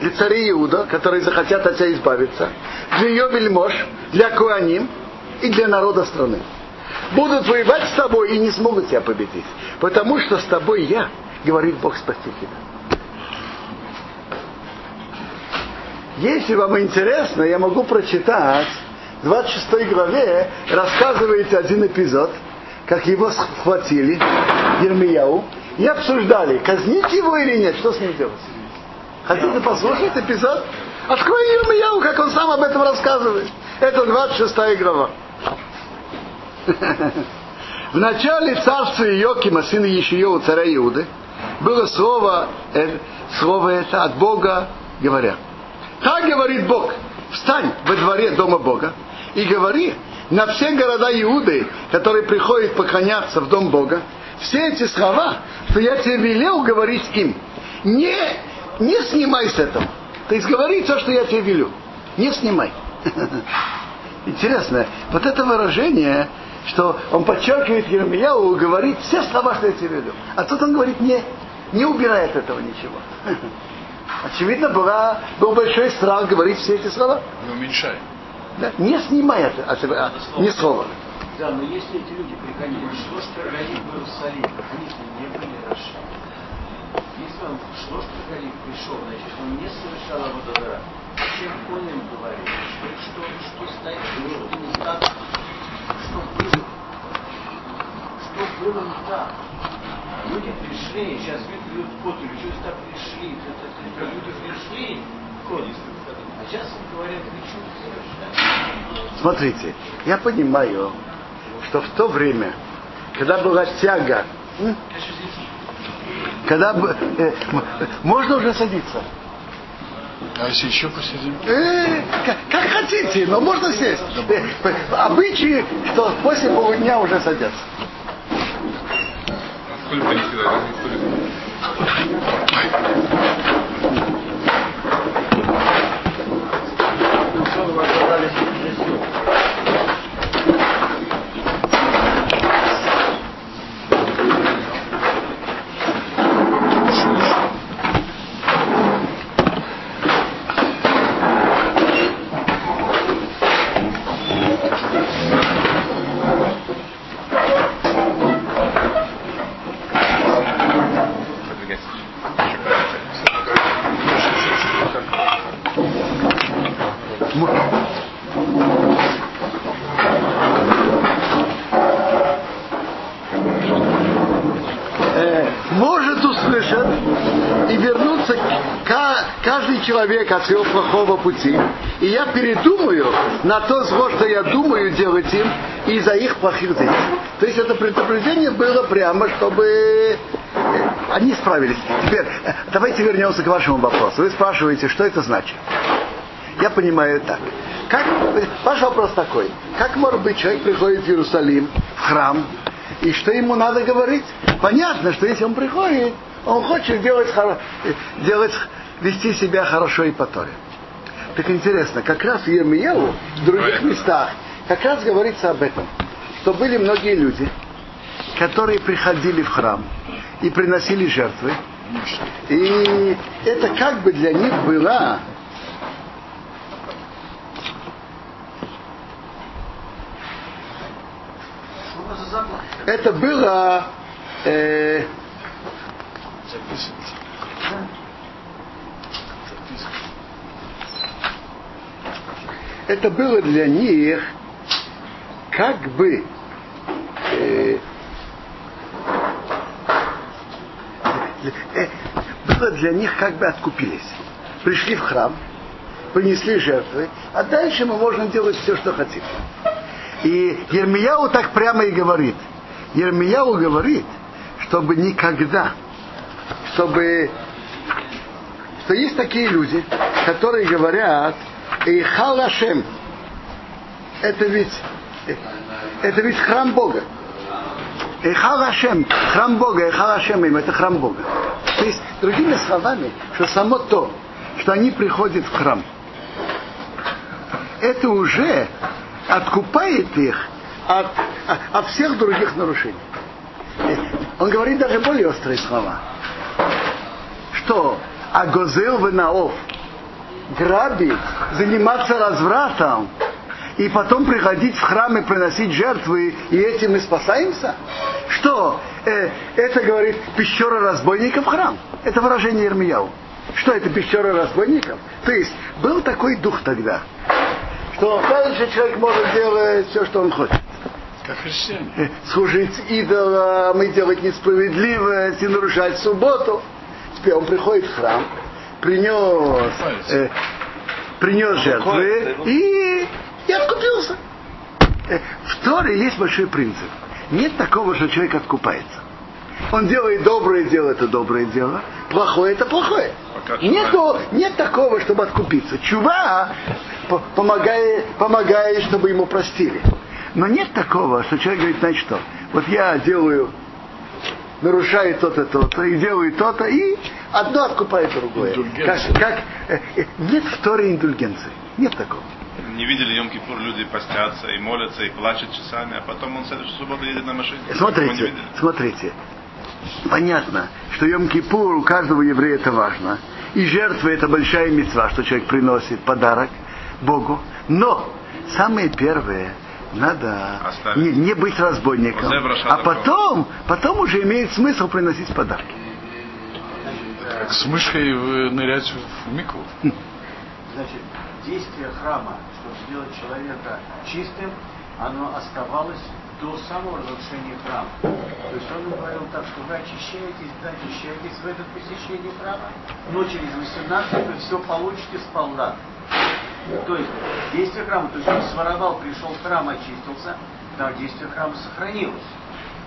для царей Иуда, которые захотят от тебя избавиться, для ее вельмож, для Куаним и для народа страны. Будут воевать с тобой и не смогут тебя победить. Потому что с тобой я, говорит Бог Спаситель. Если вам интересно, я могу прочитать в 26 главе рассказывается один эпизод, как его схватили, Ермияу, и обсуждали, казнить его или нет, что с ним делать. Хотите послушать эпизод? Открой Ермияу, как он сам об этом рассказывает. Это 26 глава. В начале царства Иокима, сына Ешиеу, царя Иуды, было слово, слово это от Бога, говоря. Так говорит Бог, встань во дворе дома Бога и говори на все города Иуды, которые приходят поклоняться в дом Бога, все эти слова, что я тебе велел говорить им, не, не снимай с этого. То есть говори то, что я тебе велю. Не снимай. Интересно, вот это выражение, что он подчеркивает Еремияу, говорит все слова, что я тебе велю. А тут он говорит, не, не убирает этого ничего. Очевидно, была, был большой страх говорить все эти слова. Не уменьшай. Да? Не снимай это, от, от, ни слова. Да, но если эти люди приходили, что ж Галим в Иерусалим, они не были расшаны. Если он что ж Галим пришел, значит, он не совершал Абудадара. Чем он им говорит? Что, что, что стоит, что не так, что было? Что было не так? Люди пришли, сейчас люди кот, что сюда пришли, это, это, это, люди пришли, кот. А сейчас говорят, вы что? Смотрите, я понимаю, что в то время, когда была тяга, когда бы- э, можно уже садиться. А если еще посидим? Э, как, как хотите, но можно сесть. Э, э, обычаи, что после полудня уже садятся. Столик-то не всегда, разве столик? э, может услышать и вернуться ка- человек от своего плохого пути. И я передумаю на то зло, что я думаю делать им, из-за их плохих действий. То есть это предупреждение было прямо, чтобы э, они справились. Теперь, э, давайте вернемся к вашему вопросу. Вы спрашиваете, что это значит? Я понимаю так. Как, ваш вопрос такой. Как может быть человек приходит в Иерусалим, в храм, и что ему надо говорить? Понятно, что если он приходит, он хочет делать, делать вести себя хорошо и по Торе. Так интересно, как раз в Ермиеву, в других местах, как раз говорится об этом, что были многие люди, которые приходили в храм и приносили жертвы, и это как бы для них была заплат? это было э, это было для них как бы э, э, было для них как бы откупились. Пришли в храм, принесли жертвы, а дальше мы можем делать все, что хотим. И Ермияу так прямо и говорит. Ермияу говорит, чтобы никогда, чтобы, что есть такие люди, которые говорят, Эйхал Ашем, это ведь, это ведь храм Бога. Эйхал Ашем, храм Бога, Эйхал Ашем им, это храм Бога. То есть, другими словами, что само то, что они приходят в храм. Это уже откупает их от, от всех других нарушений. Он говорит даже более острые слова. Что Агозел Венаов грабить, заниматься развратом и потом приходить в храм и приносить жертвы, и этим мы спасаемся? Что? Э, это говорит пещера разбойников храм. Это выражение Ермияу. Что это пещера разбойников? То есть был такой дух тогда, что дальше человек может делать все, что он хочет. Как христиане. Э, Служить идолам и делать несправедливость и нарушать субботу. Теперь он приходит в храм, принес, э, принес жертвы и, и откупился. Э, В Торе есть большой принцип. Нет такого, что человек откупается. Он делает доброе дело, это доброе дело, плохое это плохое. Нету, нет такого, чтобы откупиться. Чува по- помогает, помогает, чтобы ему простили. Но нет такого, что человек говорит, знаете что, вот я делаю, нарушаю то-то, то-то, и делаю то-то, и одно откупает другое. Как, как, э, э, нет в Торе индульгенции. Нет такого. Не видели Йом-Кипур, люди постятся и молятся, и плачут часами, а потом он в следующую субботу едет на машине. Не Смотрите, смотрите. Понятно, что Йом-Кипур у каждого еврея это важно. И жертва это большая мецва, что человек приносит подарок Богу. Но самое первое, надо Оставить. не, не быть разбойником. А потом, потом уже имеет смысл приносить подарки. Как с мышкой э, нырять в микву. Значит, действие храма, чтобы сделать человека чистым, оно оставалось до самого разрушения храма. То есть он говорил так, что вы очищаетесь, да, очищаетесь в этом посещении храма, но через 18 вы все получите сполна. То есть действие храма, то есть он своровал, пришел в храм, очистился, да, действие храма сохранилось.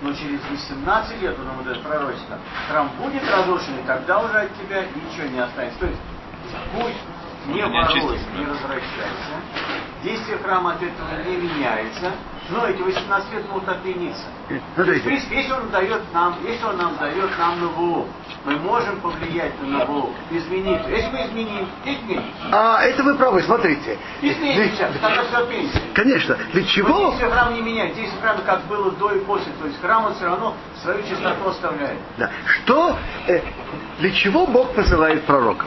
Но через 18 лет, он ему дает пророчество, храм будет разрушен, и тогда уже от тебя ничего не останется. То есть пусть не Уже не да. возвращайся, действие храма от этого не меняется, но эти 18 лет могут отмениться. То есть, в Смотрите, принципе, если он дает нам, если он нам дает нам НВО, мы можем повлиять на НВО, изменить. Если мы изменим, изменим. а это вы правы, смотрите. Изменимся, тогда все отменится. Конечно, для чего? действие храма не меняет. Действие храма как было до и после. То есть храм он все равно свою чистоту оставляет. Да. Что, э, для чего Бог посылает пророков?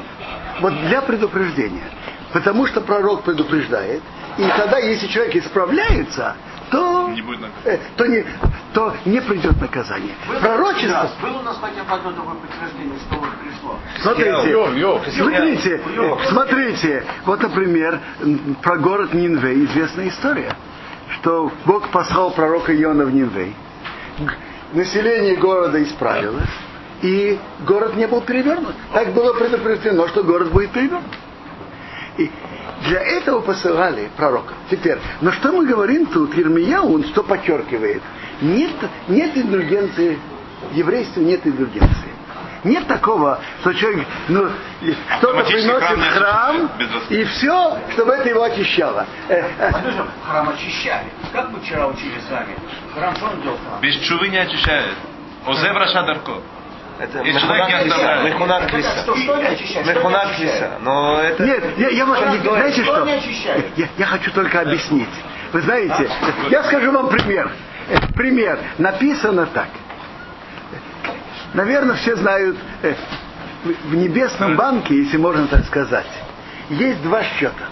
Вот для предупреждения. Потому что пророк предупреждает, и тогда, если человек исправляется, то Не будет наказания. э, то, не, то не придет наказание. Был один Пророчество. раз, Было у нас хотя бы одно такое подтверждение, что вот пришло. Смотрите, Йов, Йов. смотрите, Йов. смотрите. Вот, например, про город Нинвей известная история, что Бог послал пророка Иона в Нинвей. Население города исправилось, и город не был перевернут. Так было предупреждено, что город будет перевернут. Для этого посылали пророка. Теперь, но что мы говорим тут, Ермияу, он что подчеркивает? Нет, нет индульгенции, в еврействе нет индульгенции. Нет такого, что человек ну, что-то приносит храм храм, и все, чтобы это его очищало. Э, э, Послушай, храм очищали. Как мы вчера учили с вами? Храм, что он делал храм? Без чувы не очищает. Озев Раша Дарко. Это И человек не оставляет. Мехунат Клиса. Мехунат? Клиса. Но это... Нет, я, я вам- Что не знаете что? Я, я хочу только объяснить. Вы знаете, я скажу вам пример. Э, Пример. Написано так. Наверное, все знают, э, в в небесном банке, если можно так сказать, есть два счета.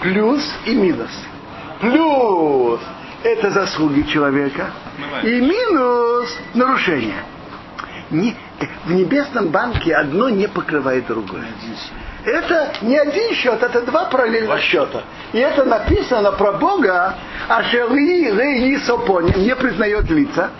Плюс и минус. Плюс это заслуги человека. И минус нарушение. Не- в небесном банке одно не покрывает другое. Это не один счет, это два параллельных счета. И это написано про Бога, а Шелы Рей Сопони не признает лица.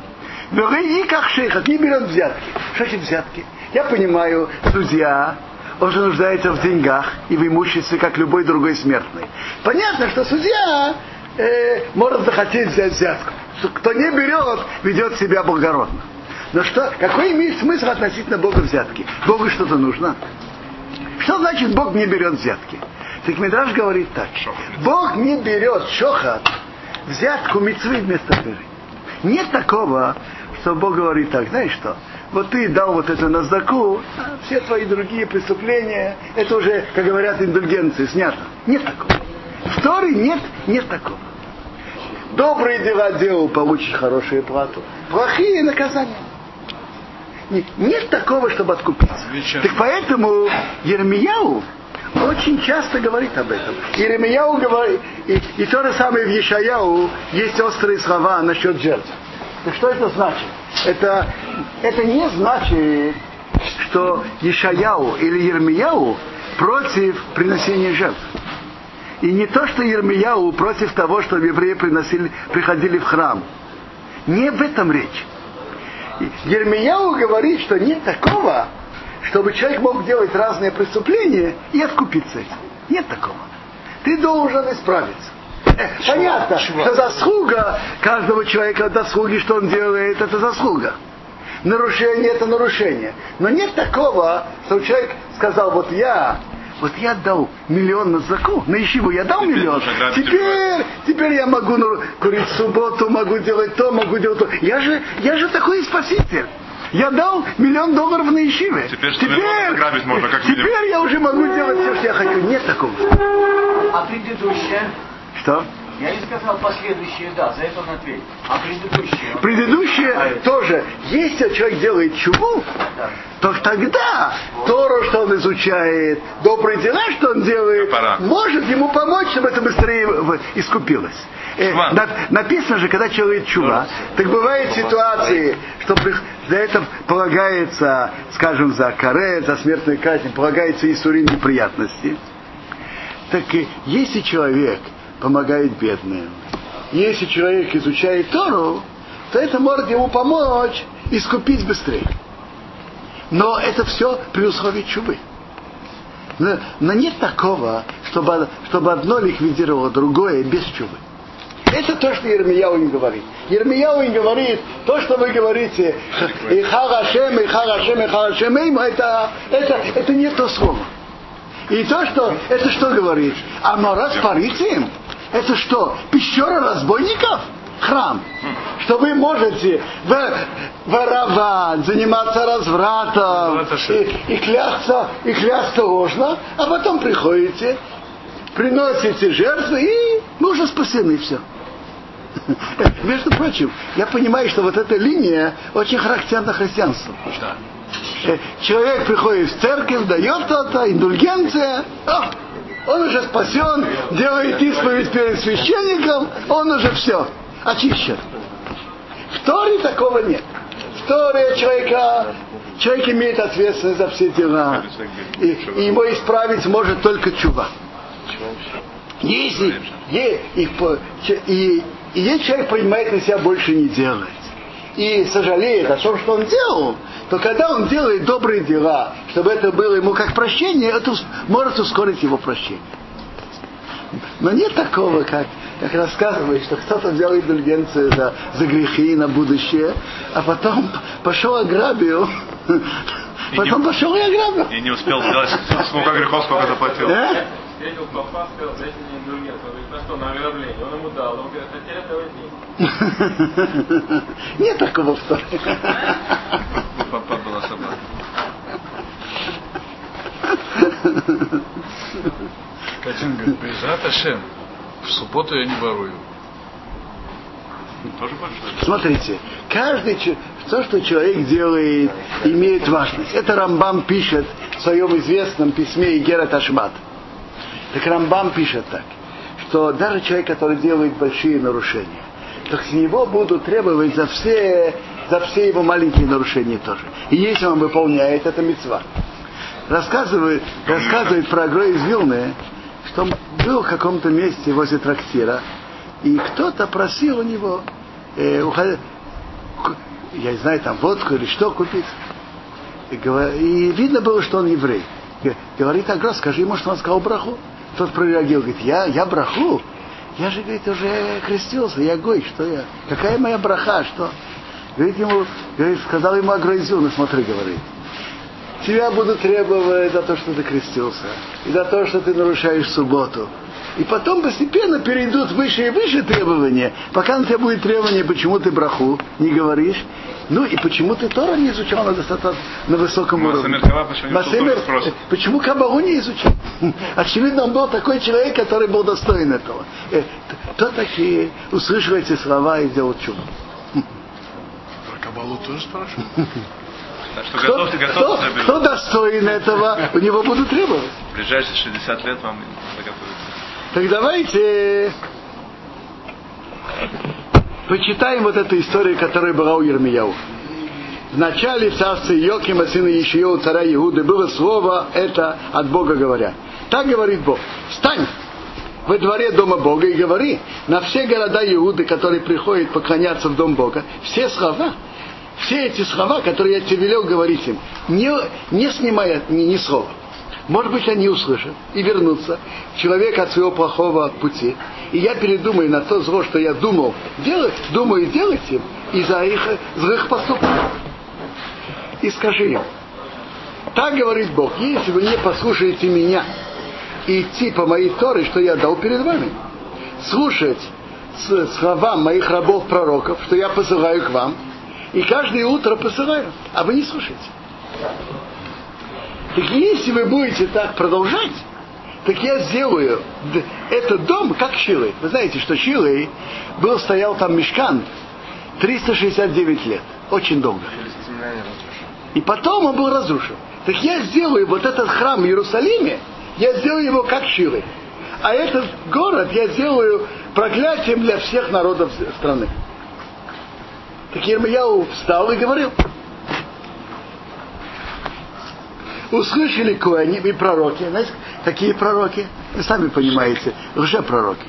Рей как шейхат, не берет взятки. Что значит взятки? Я понимаю, судья, он же нуждается в деньгах и в имуществе, как любой другой смертный. Понятно, что судья э, может захотеть взять взятку. Кто не берет, ведет себя благородно. Но что, какой имеет смысл относительно Бога взятки? Богу что-то нужно. Что значит Бог не берет взятки? Так Мидраш говорит так. Бог не берет шохат, взятку мецвы вместо веры. Нет такого, что Бог говорит так, знаешь что, вот ты дал вот это на сдаку, а все твои другие преступления, это уже, как говорят, индульгенции, снято. Нет такого. В Торе нет, нет такого. Добрые дела делал, получишь хорошую плату. Плохие наказания. Нет, такого, чтобы откупиться. Так поэтому Ермияу очень часто говорит об этом. Еремияу говорит, и, и то же самое в Ешаяу есть острые слова насчет жертв. Так что это значит? Это, это не значит, что Ешаяу или Ермияу против приносения жертв. И не то, что Ермияу против того, что евреи приносили, приходили в храм. Не в этом речь. Ермияу говорит, что нет такого, чтобы человек мог делать разные преступления и откупиться этим. Нет такого. Ты должен исправиться. Э, понятно, что заслуга каждого человека заслуги, что он делает, это заслуга. Нарушение это нарушение. Но нет такого, что человек сказал, вот я вот я дал миллион на заку, на ищиву я дал миллион. Теперь, теперь я могу курить в субботу, могу делать то, могу делать то. Я же, я же такой спаситель. Я дал миллион долларов на ищиве. Теперь, теперь, грабить можно, как теперь я уже могу делать все, что я хочу. Нет такого. А предыдущее? Что? Я не сказал последующие, да, за это он ответил. А предыдущие? Предыдущие а тоже. Если человек делает чуву, да. то тогда то, что он изучает, добрые дела, что он делает, Пора. может ему помочь, чтобы это быстрее искупилось. Э, на, написано же, когда человек чува, так бывают ситуации, что за это полагается, скажем, за каре, за смертную казнь, полагается и сурин неприятности. Так и если человек помогает бедным. Если человек изучает Тору, то это может ему помочь искупить быстрее. Но это все при условии чубы. Но, но нет такого, чтобы, чтобы одно ликвидировало другое без чубы. Это то, что Ермияу не говорит. Ермияу не говорит то, что вы говорите, и харашем, и харашем, и харашем, это, это, это не то слово. И то, что, это что говорит? А Марас Парицим, это что, пещера разбойников? Храм. Что вы можете воровать, заниматься развратом и, и, клясться, и клясться ложно, а потом приходите, приносите жертвы, и мы уже спасены, все. Между прочим, я понимаю, что вот эта линия очень характерна христианству. Э, человек приходит в церковь, дает то-то, индульгенция, о, он уже спасен, делает исповедь перед священником, он уже все, очищен. В Торе такого нет. В Торе человека, человек имеет ответственность за все дела. И, и ему исправить может только чува. Если и, и, и, и если человек принимает на себя больше не делать и сожалеет о том, что он делал, то когда он делает добрые дела, чтобы это было ему как прощение, это может ускорить его прощение. Но нет такого, как, как рассказывает, что кто-то взял индульгенцию за, за грехи на будущее, а потом пошел ограбил, и потом не, пошел и ограбил. И не успел сделать сколько грехов, сколько заплатил. Встретил папа, сказал, дайте мне индульгенцию. Он говорит, на что, на ограбление? Он ему дал. Он говорит, а теперь давай деньги. Нет такого в Торе. У папа была собака. Катин говорит, Безат Ашем, в субботу я не ворую. Смотрите, каждый, то, что человек делает, имеет важность. Это Рамбам пишет в своем известном письме Игерат Ашмат. Так Рамбам пишет так, что даже человек, который делает большие нарушения, так с него будут требовать за все, за все его маленькие нарушения тоже. И если он выполняет, это мецва. Рассказывает, рассказывает про Агро из Вилны, что он был в каком-то месте возле трактира, и кто-то просил у него, э, уход... я не знаю, там водку или что купить. И, говор... и видно было, что он еврей. Говорит Агро, скажи ему, что он сказал браху. Тот прореагировал, говорит, я, я браху? Я же, говорит, уже крестился, я гой, что я? Какая моя браха, что? Говорит ему, говорит, сказал ему Агроизил, ну смотри, говорит, тебя буду требовать за то, что ты крестился, и за то, что ты нарушаешь субботу. И потом постепенно перейдут выше и выше требования, пока на тебя будет требование, почему ты браху не говоришь, ну и почему ты Тора не изучал на достаточно на высоком уровне. Масамер Кава, почему тоже спросит. почему Кабалу не изучил? Очевидно, он был такой человек, который был достоин этого. Э, Кто такие услышал эти слова и сделал чудо? Про Кабалу тоже спрашивают? Так что Кто, готовьте, кто, кто достоин этого, у него будут требовать. В ближайшие 60 лет вам надо готовиться. Так давайте почитаем вот эту историю, которая была у Ермияу. В начале царства Йокима, сына Ишиеу, царя Иуды, было слово это от Бога говоря. Так говорит Бог. Встань во дворе дома Бога и говори на все города Иуды, которые приходят поклоняться в дом Бога, все слова, все эти слова, которые я тебе велел говорить им, не, не снимая ни, ни слова. Может быть, они услышат и вернутся, человек от своего плохого пути. И я передумаю на то зло, что я думал делать, думаю делать им из-за их злых поступков. И скажи им, так говорит Бог, если вы не послушаете меня и идти по моей Торе, что я дал перед вами, слушать словам моих рабов-пророков, что я посылаю к вам, и каждое утро посылаю, а вы не слушаете. Так если вы будете так продолжать, так я сделаю этот дом как Шилой. Вы знаете, что Шилой был, стоял там мешкан 369 лет. Очень долго. И потом он был разрушен. Так я сделаю вот этот храм в Иерусалиме, я сделаю его как Шилой. А этот город я сделаю проклятием для всех народов страны. Так Ермияу встал и говорил. Услышали коаним и пророки. Знаете, какие пророки? Вы сами понимаете, лжепророки.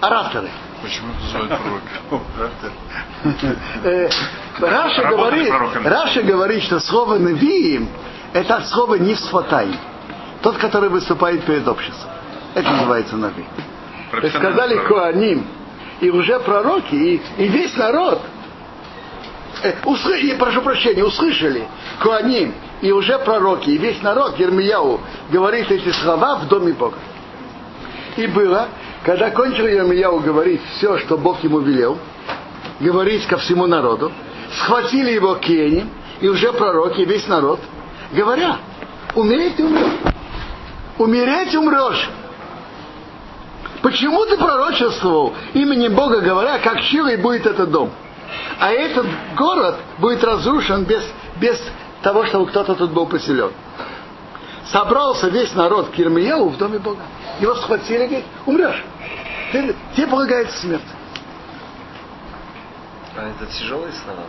Ораторы. Почему называют пророка? Э, Раши говорит. Раши говорит, что слово «נביאים» это от слова «нисфатай». Тот, который выступает перед обществом. Это называется «нави». Сказали Коаним, и уже пророки, и, и весь народ, э, услы- и, прошу прощения, услышали Коаним, и уже пророки, и весь народ, Ермияу, говорит эти слова в доме Бога. И было, когда кончил Ермияу говорить все, что Бог ему велел, говорить ко всему народу, схватили его кенем, и уже пророки, и весь народ, говоря, умереть ты умрешь. Умереть умрешь. Почему ты пророчествовал именем Бога, говоря, как Шилой будет этот дом? А этот город будет разрушен без, без того, чтобы кто-то тут был поселен. Собрался весь народ к Ермияу в доме Бога. Его схватили и говорит, умрешь. Ты, тебе полагается смерть. А это тяжелые слова?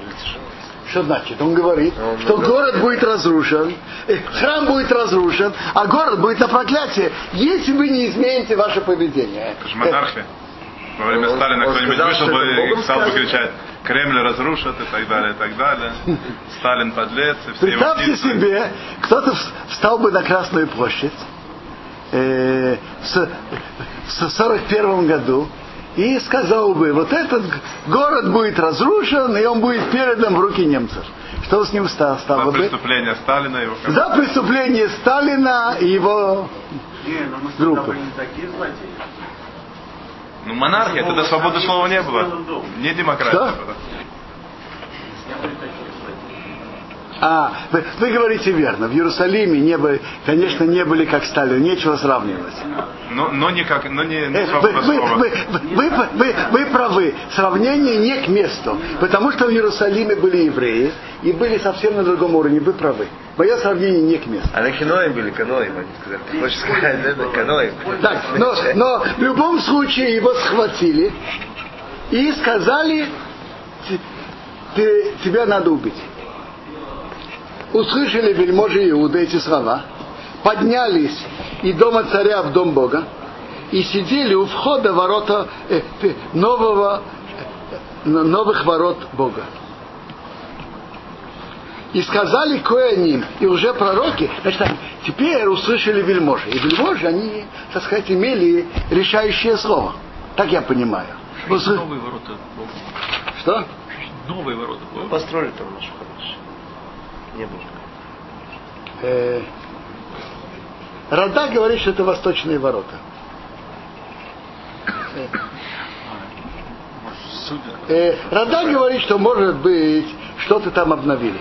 Или тяжелые? Что значит? Он говорит, Он что говорит. город будет разрушен, э, храм будет разрушен, а город будет на проклятие, если вы не измените ваше поведение. Это же монархия. Во время Сталина он кто-нибудь вышел бы и стал бы кричать, Кремль разрушат и так далее, и так далее. Сталин подлец, и все его Представьте птицы. себе, кто-то вс- встал бы на Красную площадь э, в с- в 41 году и сказал бы, вот этот город будет разрушен, и он будет передан в руки немцев. Что с ним ста- За стало бы? преступление Сталина его За преступление Сталина и его Не, ну мы Группы. были не такие злодеи. Ну, монархия, тогда свободы слова не было. Не демократия Что? была. Не были такие злодеи. А, вы, вы говорите верно. В Иерусалиме не были, конечно, не были как Сталин, нечего сравнивать. Но, но не как, но не, не Э, Вы, вы- вы- вы- вы- вы- вы правы. Сравнение не к месту. Потому что в Иерусалиме были евреи и были совсем на другом уровне. Вы правы. Мое сравнение не к месту. А на киноем были каноем, они сказали. Ты хочешь сказать, это каноем? Так, но, но в любом случае его схватили и сказали, «Т- ты, тебя надо убить. Услышали вельможи Иуда эти слова, поднялись из дома царя в дом Бога и сидели у входа ворота э, э, нового, э, новых ворот Бога. И сказали коэним, и уже пророки, значит, теперь услышали вельможи. И вельможи, они, так сказать, имели решающее слово. Так я понимаю. Услы- Новые ворота Бога. Что? Новые ворота Бога. Построили там нашу хорошую. Не было. Э, Рада говорит, что это восточные ворота. Э, Рада говорит, что может быть что-то там обновили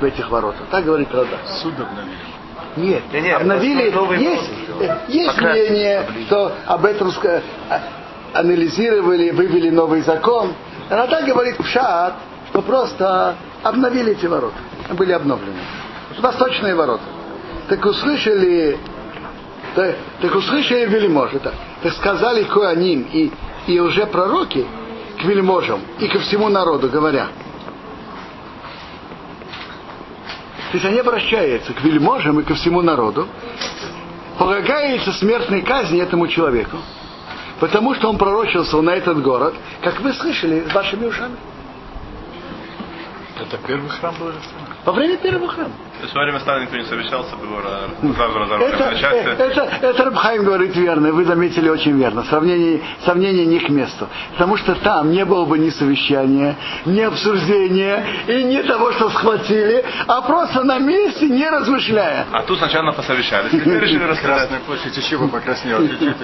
в этих воротах. Так говорит Рада. Суд обновили. Нет, Не, не, обновили. Есть, э, есть мнение, что об этом а- анализировали, вывели новый закон. Рада говорит Пшат, что просто обновили эти ворота. Были обновлены. Восточные ворота. Так услышали, так, так услышали вельможи, так, так сказали Коаним и, и уже пророки к вельможам и ко всему народу, говоря, То есть они обращаются к вельможам и ко всему народу, полагается смертной казни этому человеку, потому что он пророчился на этот город, как вы слышали вашими ушами. Это первый храм был? Во время первого храма. То есть во время стана никто не совещался, было ра- сразу разорвали Это, на части. э, это, это Рабхайм говорит верно, вы заметили очень верно. Сравнение, сравнение не к месту. Потому что там не было бы ни совещания, ни обсуждения, и ни того, что схватили, а просто на месте, не размышляя. А тут сначала посовещались, теперь решили рассказать. Красная площадь еще бы покраснела чуть-чуть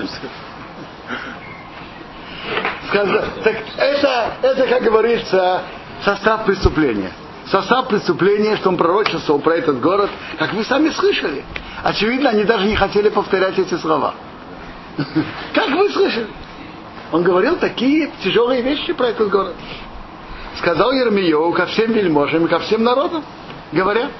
Так это, это, как говорится, состав преступления. Состав преступления, что он пророчествовал про этот город, как вы сами слышали. Очевидно, они даже не хотели повторять эти слова. Как вы слышали? Он говорил такие тяжелые вещи про этот город. Сказал Ермиеву ко всем вельможам и ко всем народам, говоря,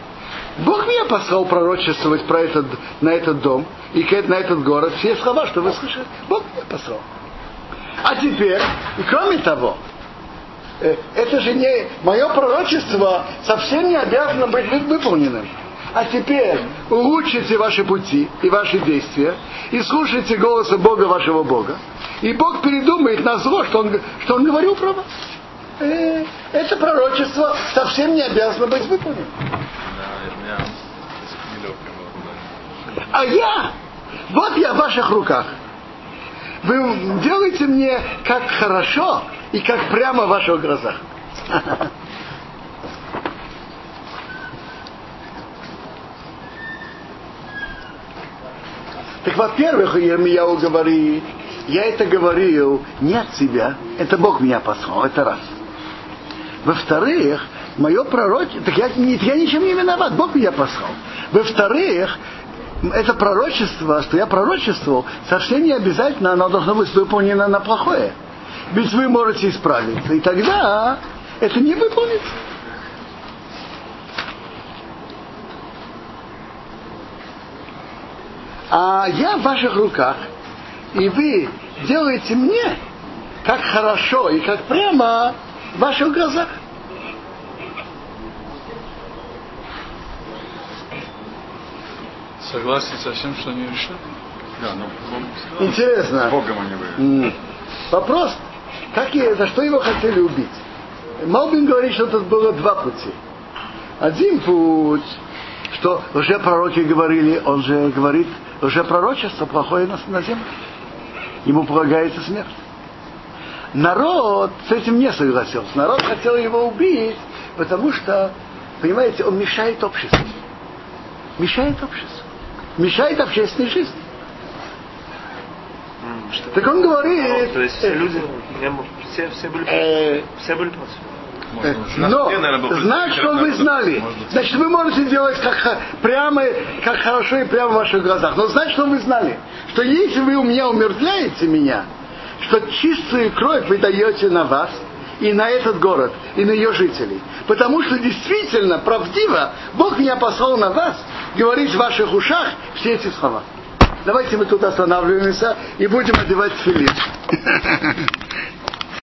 Бог меня послал пророчествовать про этот, на этот дом и на этот город. Все слова, что вы слышали, Бог меня послал. А теперь, кроме того, это же не мое пророчество совсем не обязано быть вы- выполненным. А теперь улучшите ваши пути и ваши действия и слушайте голоса Бога вашего Бога. И Бог передумает на зло, что Он, что он говорил про вас. Э, Это пророчество совсем не обязано быть выполненным. А я, вот я в ваших руках. Вы делаете мне как хорошо и как прямо в ваших глазах. Так, во-первых, Ермияу говорит, я это говорил не от себя, это Бог меня послал, это раз. Во-вторых, мое пророчество, так я, я ничем не виноват, Бог меня послал. Во-вторых, это пророчество, что я пророчествовал, совсем не обязательно оно должно быть выполнено на плохое. Ведь вы можете исправиться, и тогда это не выполнится. А я в ваших руках, и вы делаете мне как хорошо и как прямо в ваших глазах. Согласен со всем, что они решили? Да, но Бог- Интересно. с Богом они были. Вопрос, как и, за что его хотели убить? Малбин говорит, что тут было два пути. Один путь, что уже пророки говорили, он же говорит, уже пророчество плохое на, на земле. Ему полагается смерть. Народ с этим не согласился. Народ хотел его убить, потому что, понимаете, он мешает обществу. Мешает обществу. Мешает общественной жизни. Так он говорит, То есть все люди, я м- все, все были, э, все были против. Э, Но знать, что вы знали. Значит, вы можете делать как прямо, как хорошо и прямо в ваших глазах. Но знать, что вы знали. Что если вы у меня умертвляете меня, что чистую кровь вы даете на вас и на этот город, и на ее жителей. Потому что действительно, правдиво, Бог меня послал на вас говорить в ваших ушах все эти слова. Давайте мы тут останавливаемся и будем одевать филин.